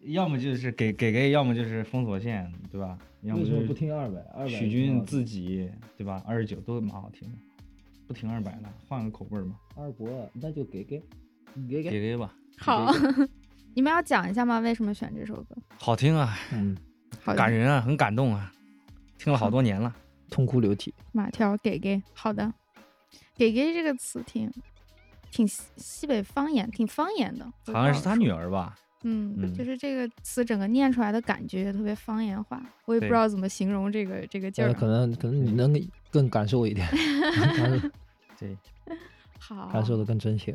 要么就是给给给，要么就是封锁线，对吧？要么就是二百？二许君自己，对吧？二十九都蛮好听的，不听二百的，换个口味儿嘛，二伯，那就给给给给给吧，好，[LAUGHS] 你们要讲一下吗？为什么选这首歌？好听啊，嗯，好感人啊，很感动啊，听了好多年了。痛哭流涕。马条给给，好的，给给这个词挺挺西西北方言，挺方言的，好像是他女儿。吧？嗯，嗯就是这个词整个念出来的感觉特别方言化，我也不知道怎么形容这个这个劲儿。可能可能你能更感受一点，对，好，感受的 [LAUGHS] 更真切。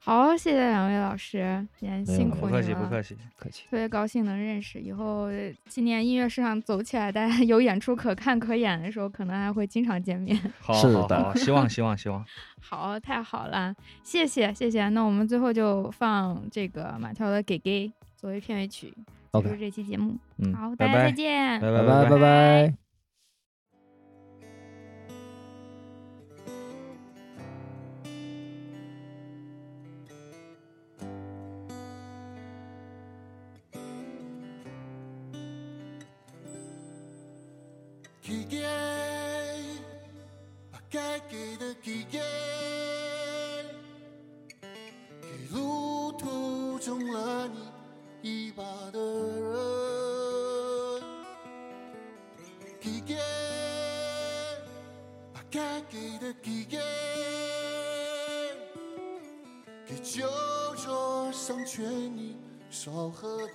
好，谢谢两位老师，今天辛苦你们了。不客气不客气。客气。特别高兴能认识，以后呃今年音乐市场走起来，大家 [LAUGHS] 有演出可看可演的时候，可能还会经常见面。[LAUGHS] 好，是的好好，希望希望希望。[LAUGHS] 好，太好了，谢谢谢谢。那我们最后就放这个马条的《给给》作为片尾曲，结束这期节目。嗯，好，拜大家再拜，见。拜拜拜拜拜。拜。给，把该给的给给，给路途中拉你一把的人。给，把该给的给给，给酒桌上劝你少喝的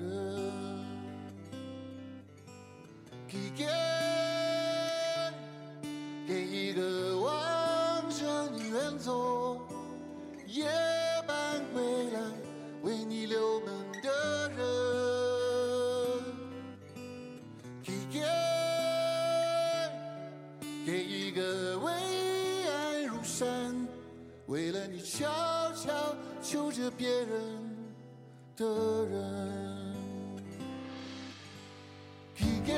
人。给。守着别人的人，给，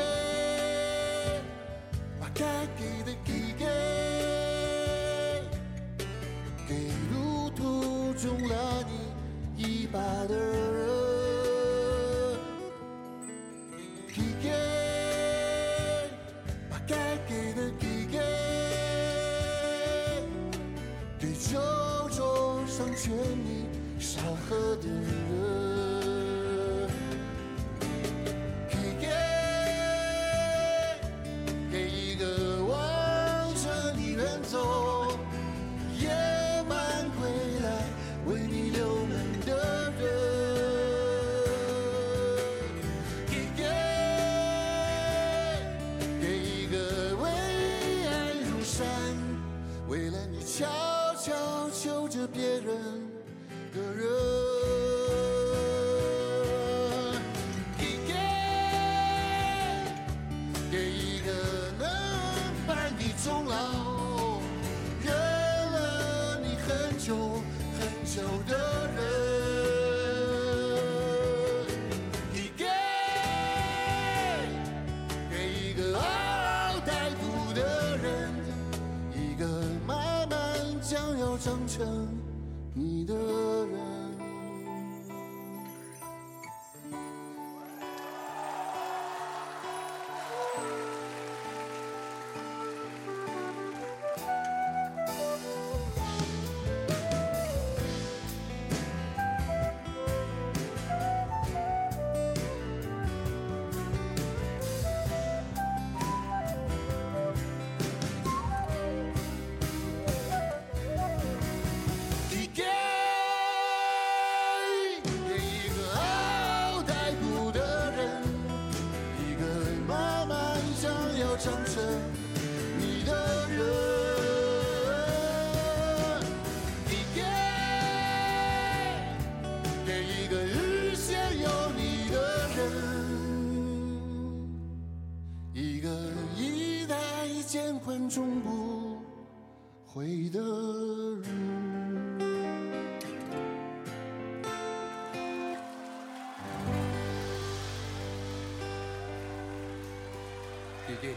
把该给的给给，给路途中拉你一把的。生。对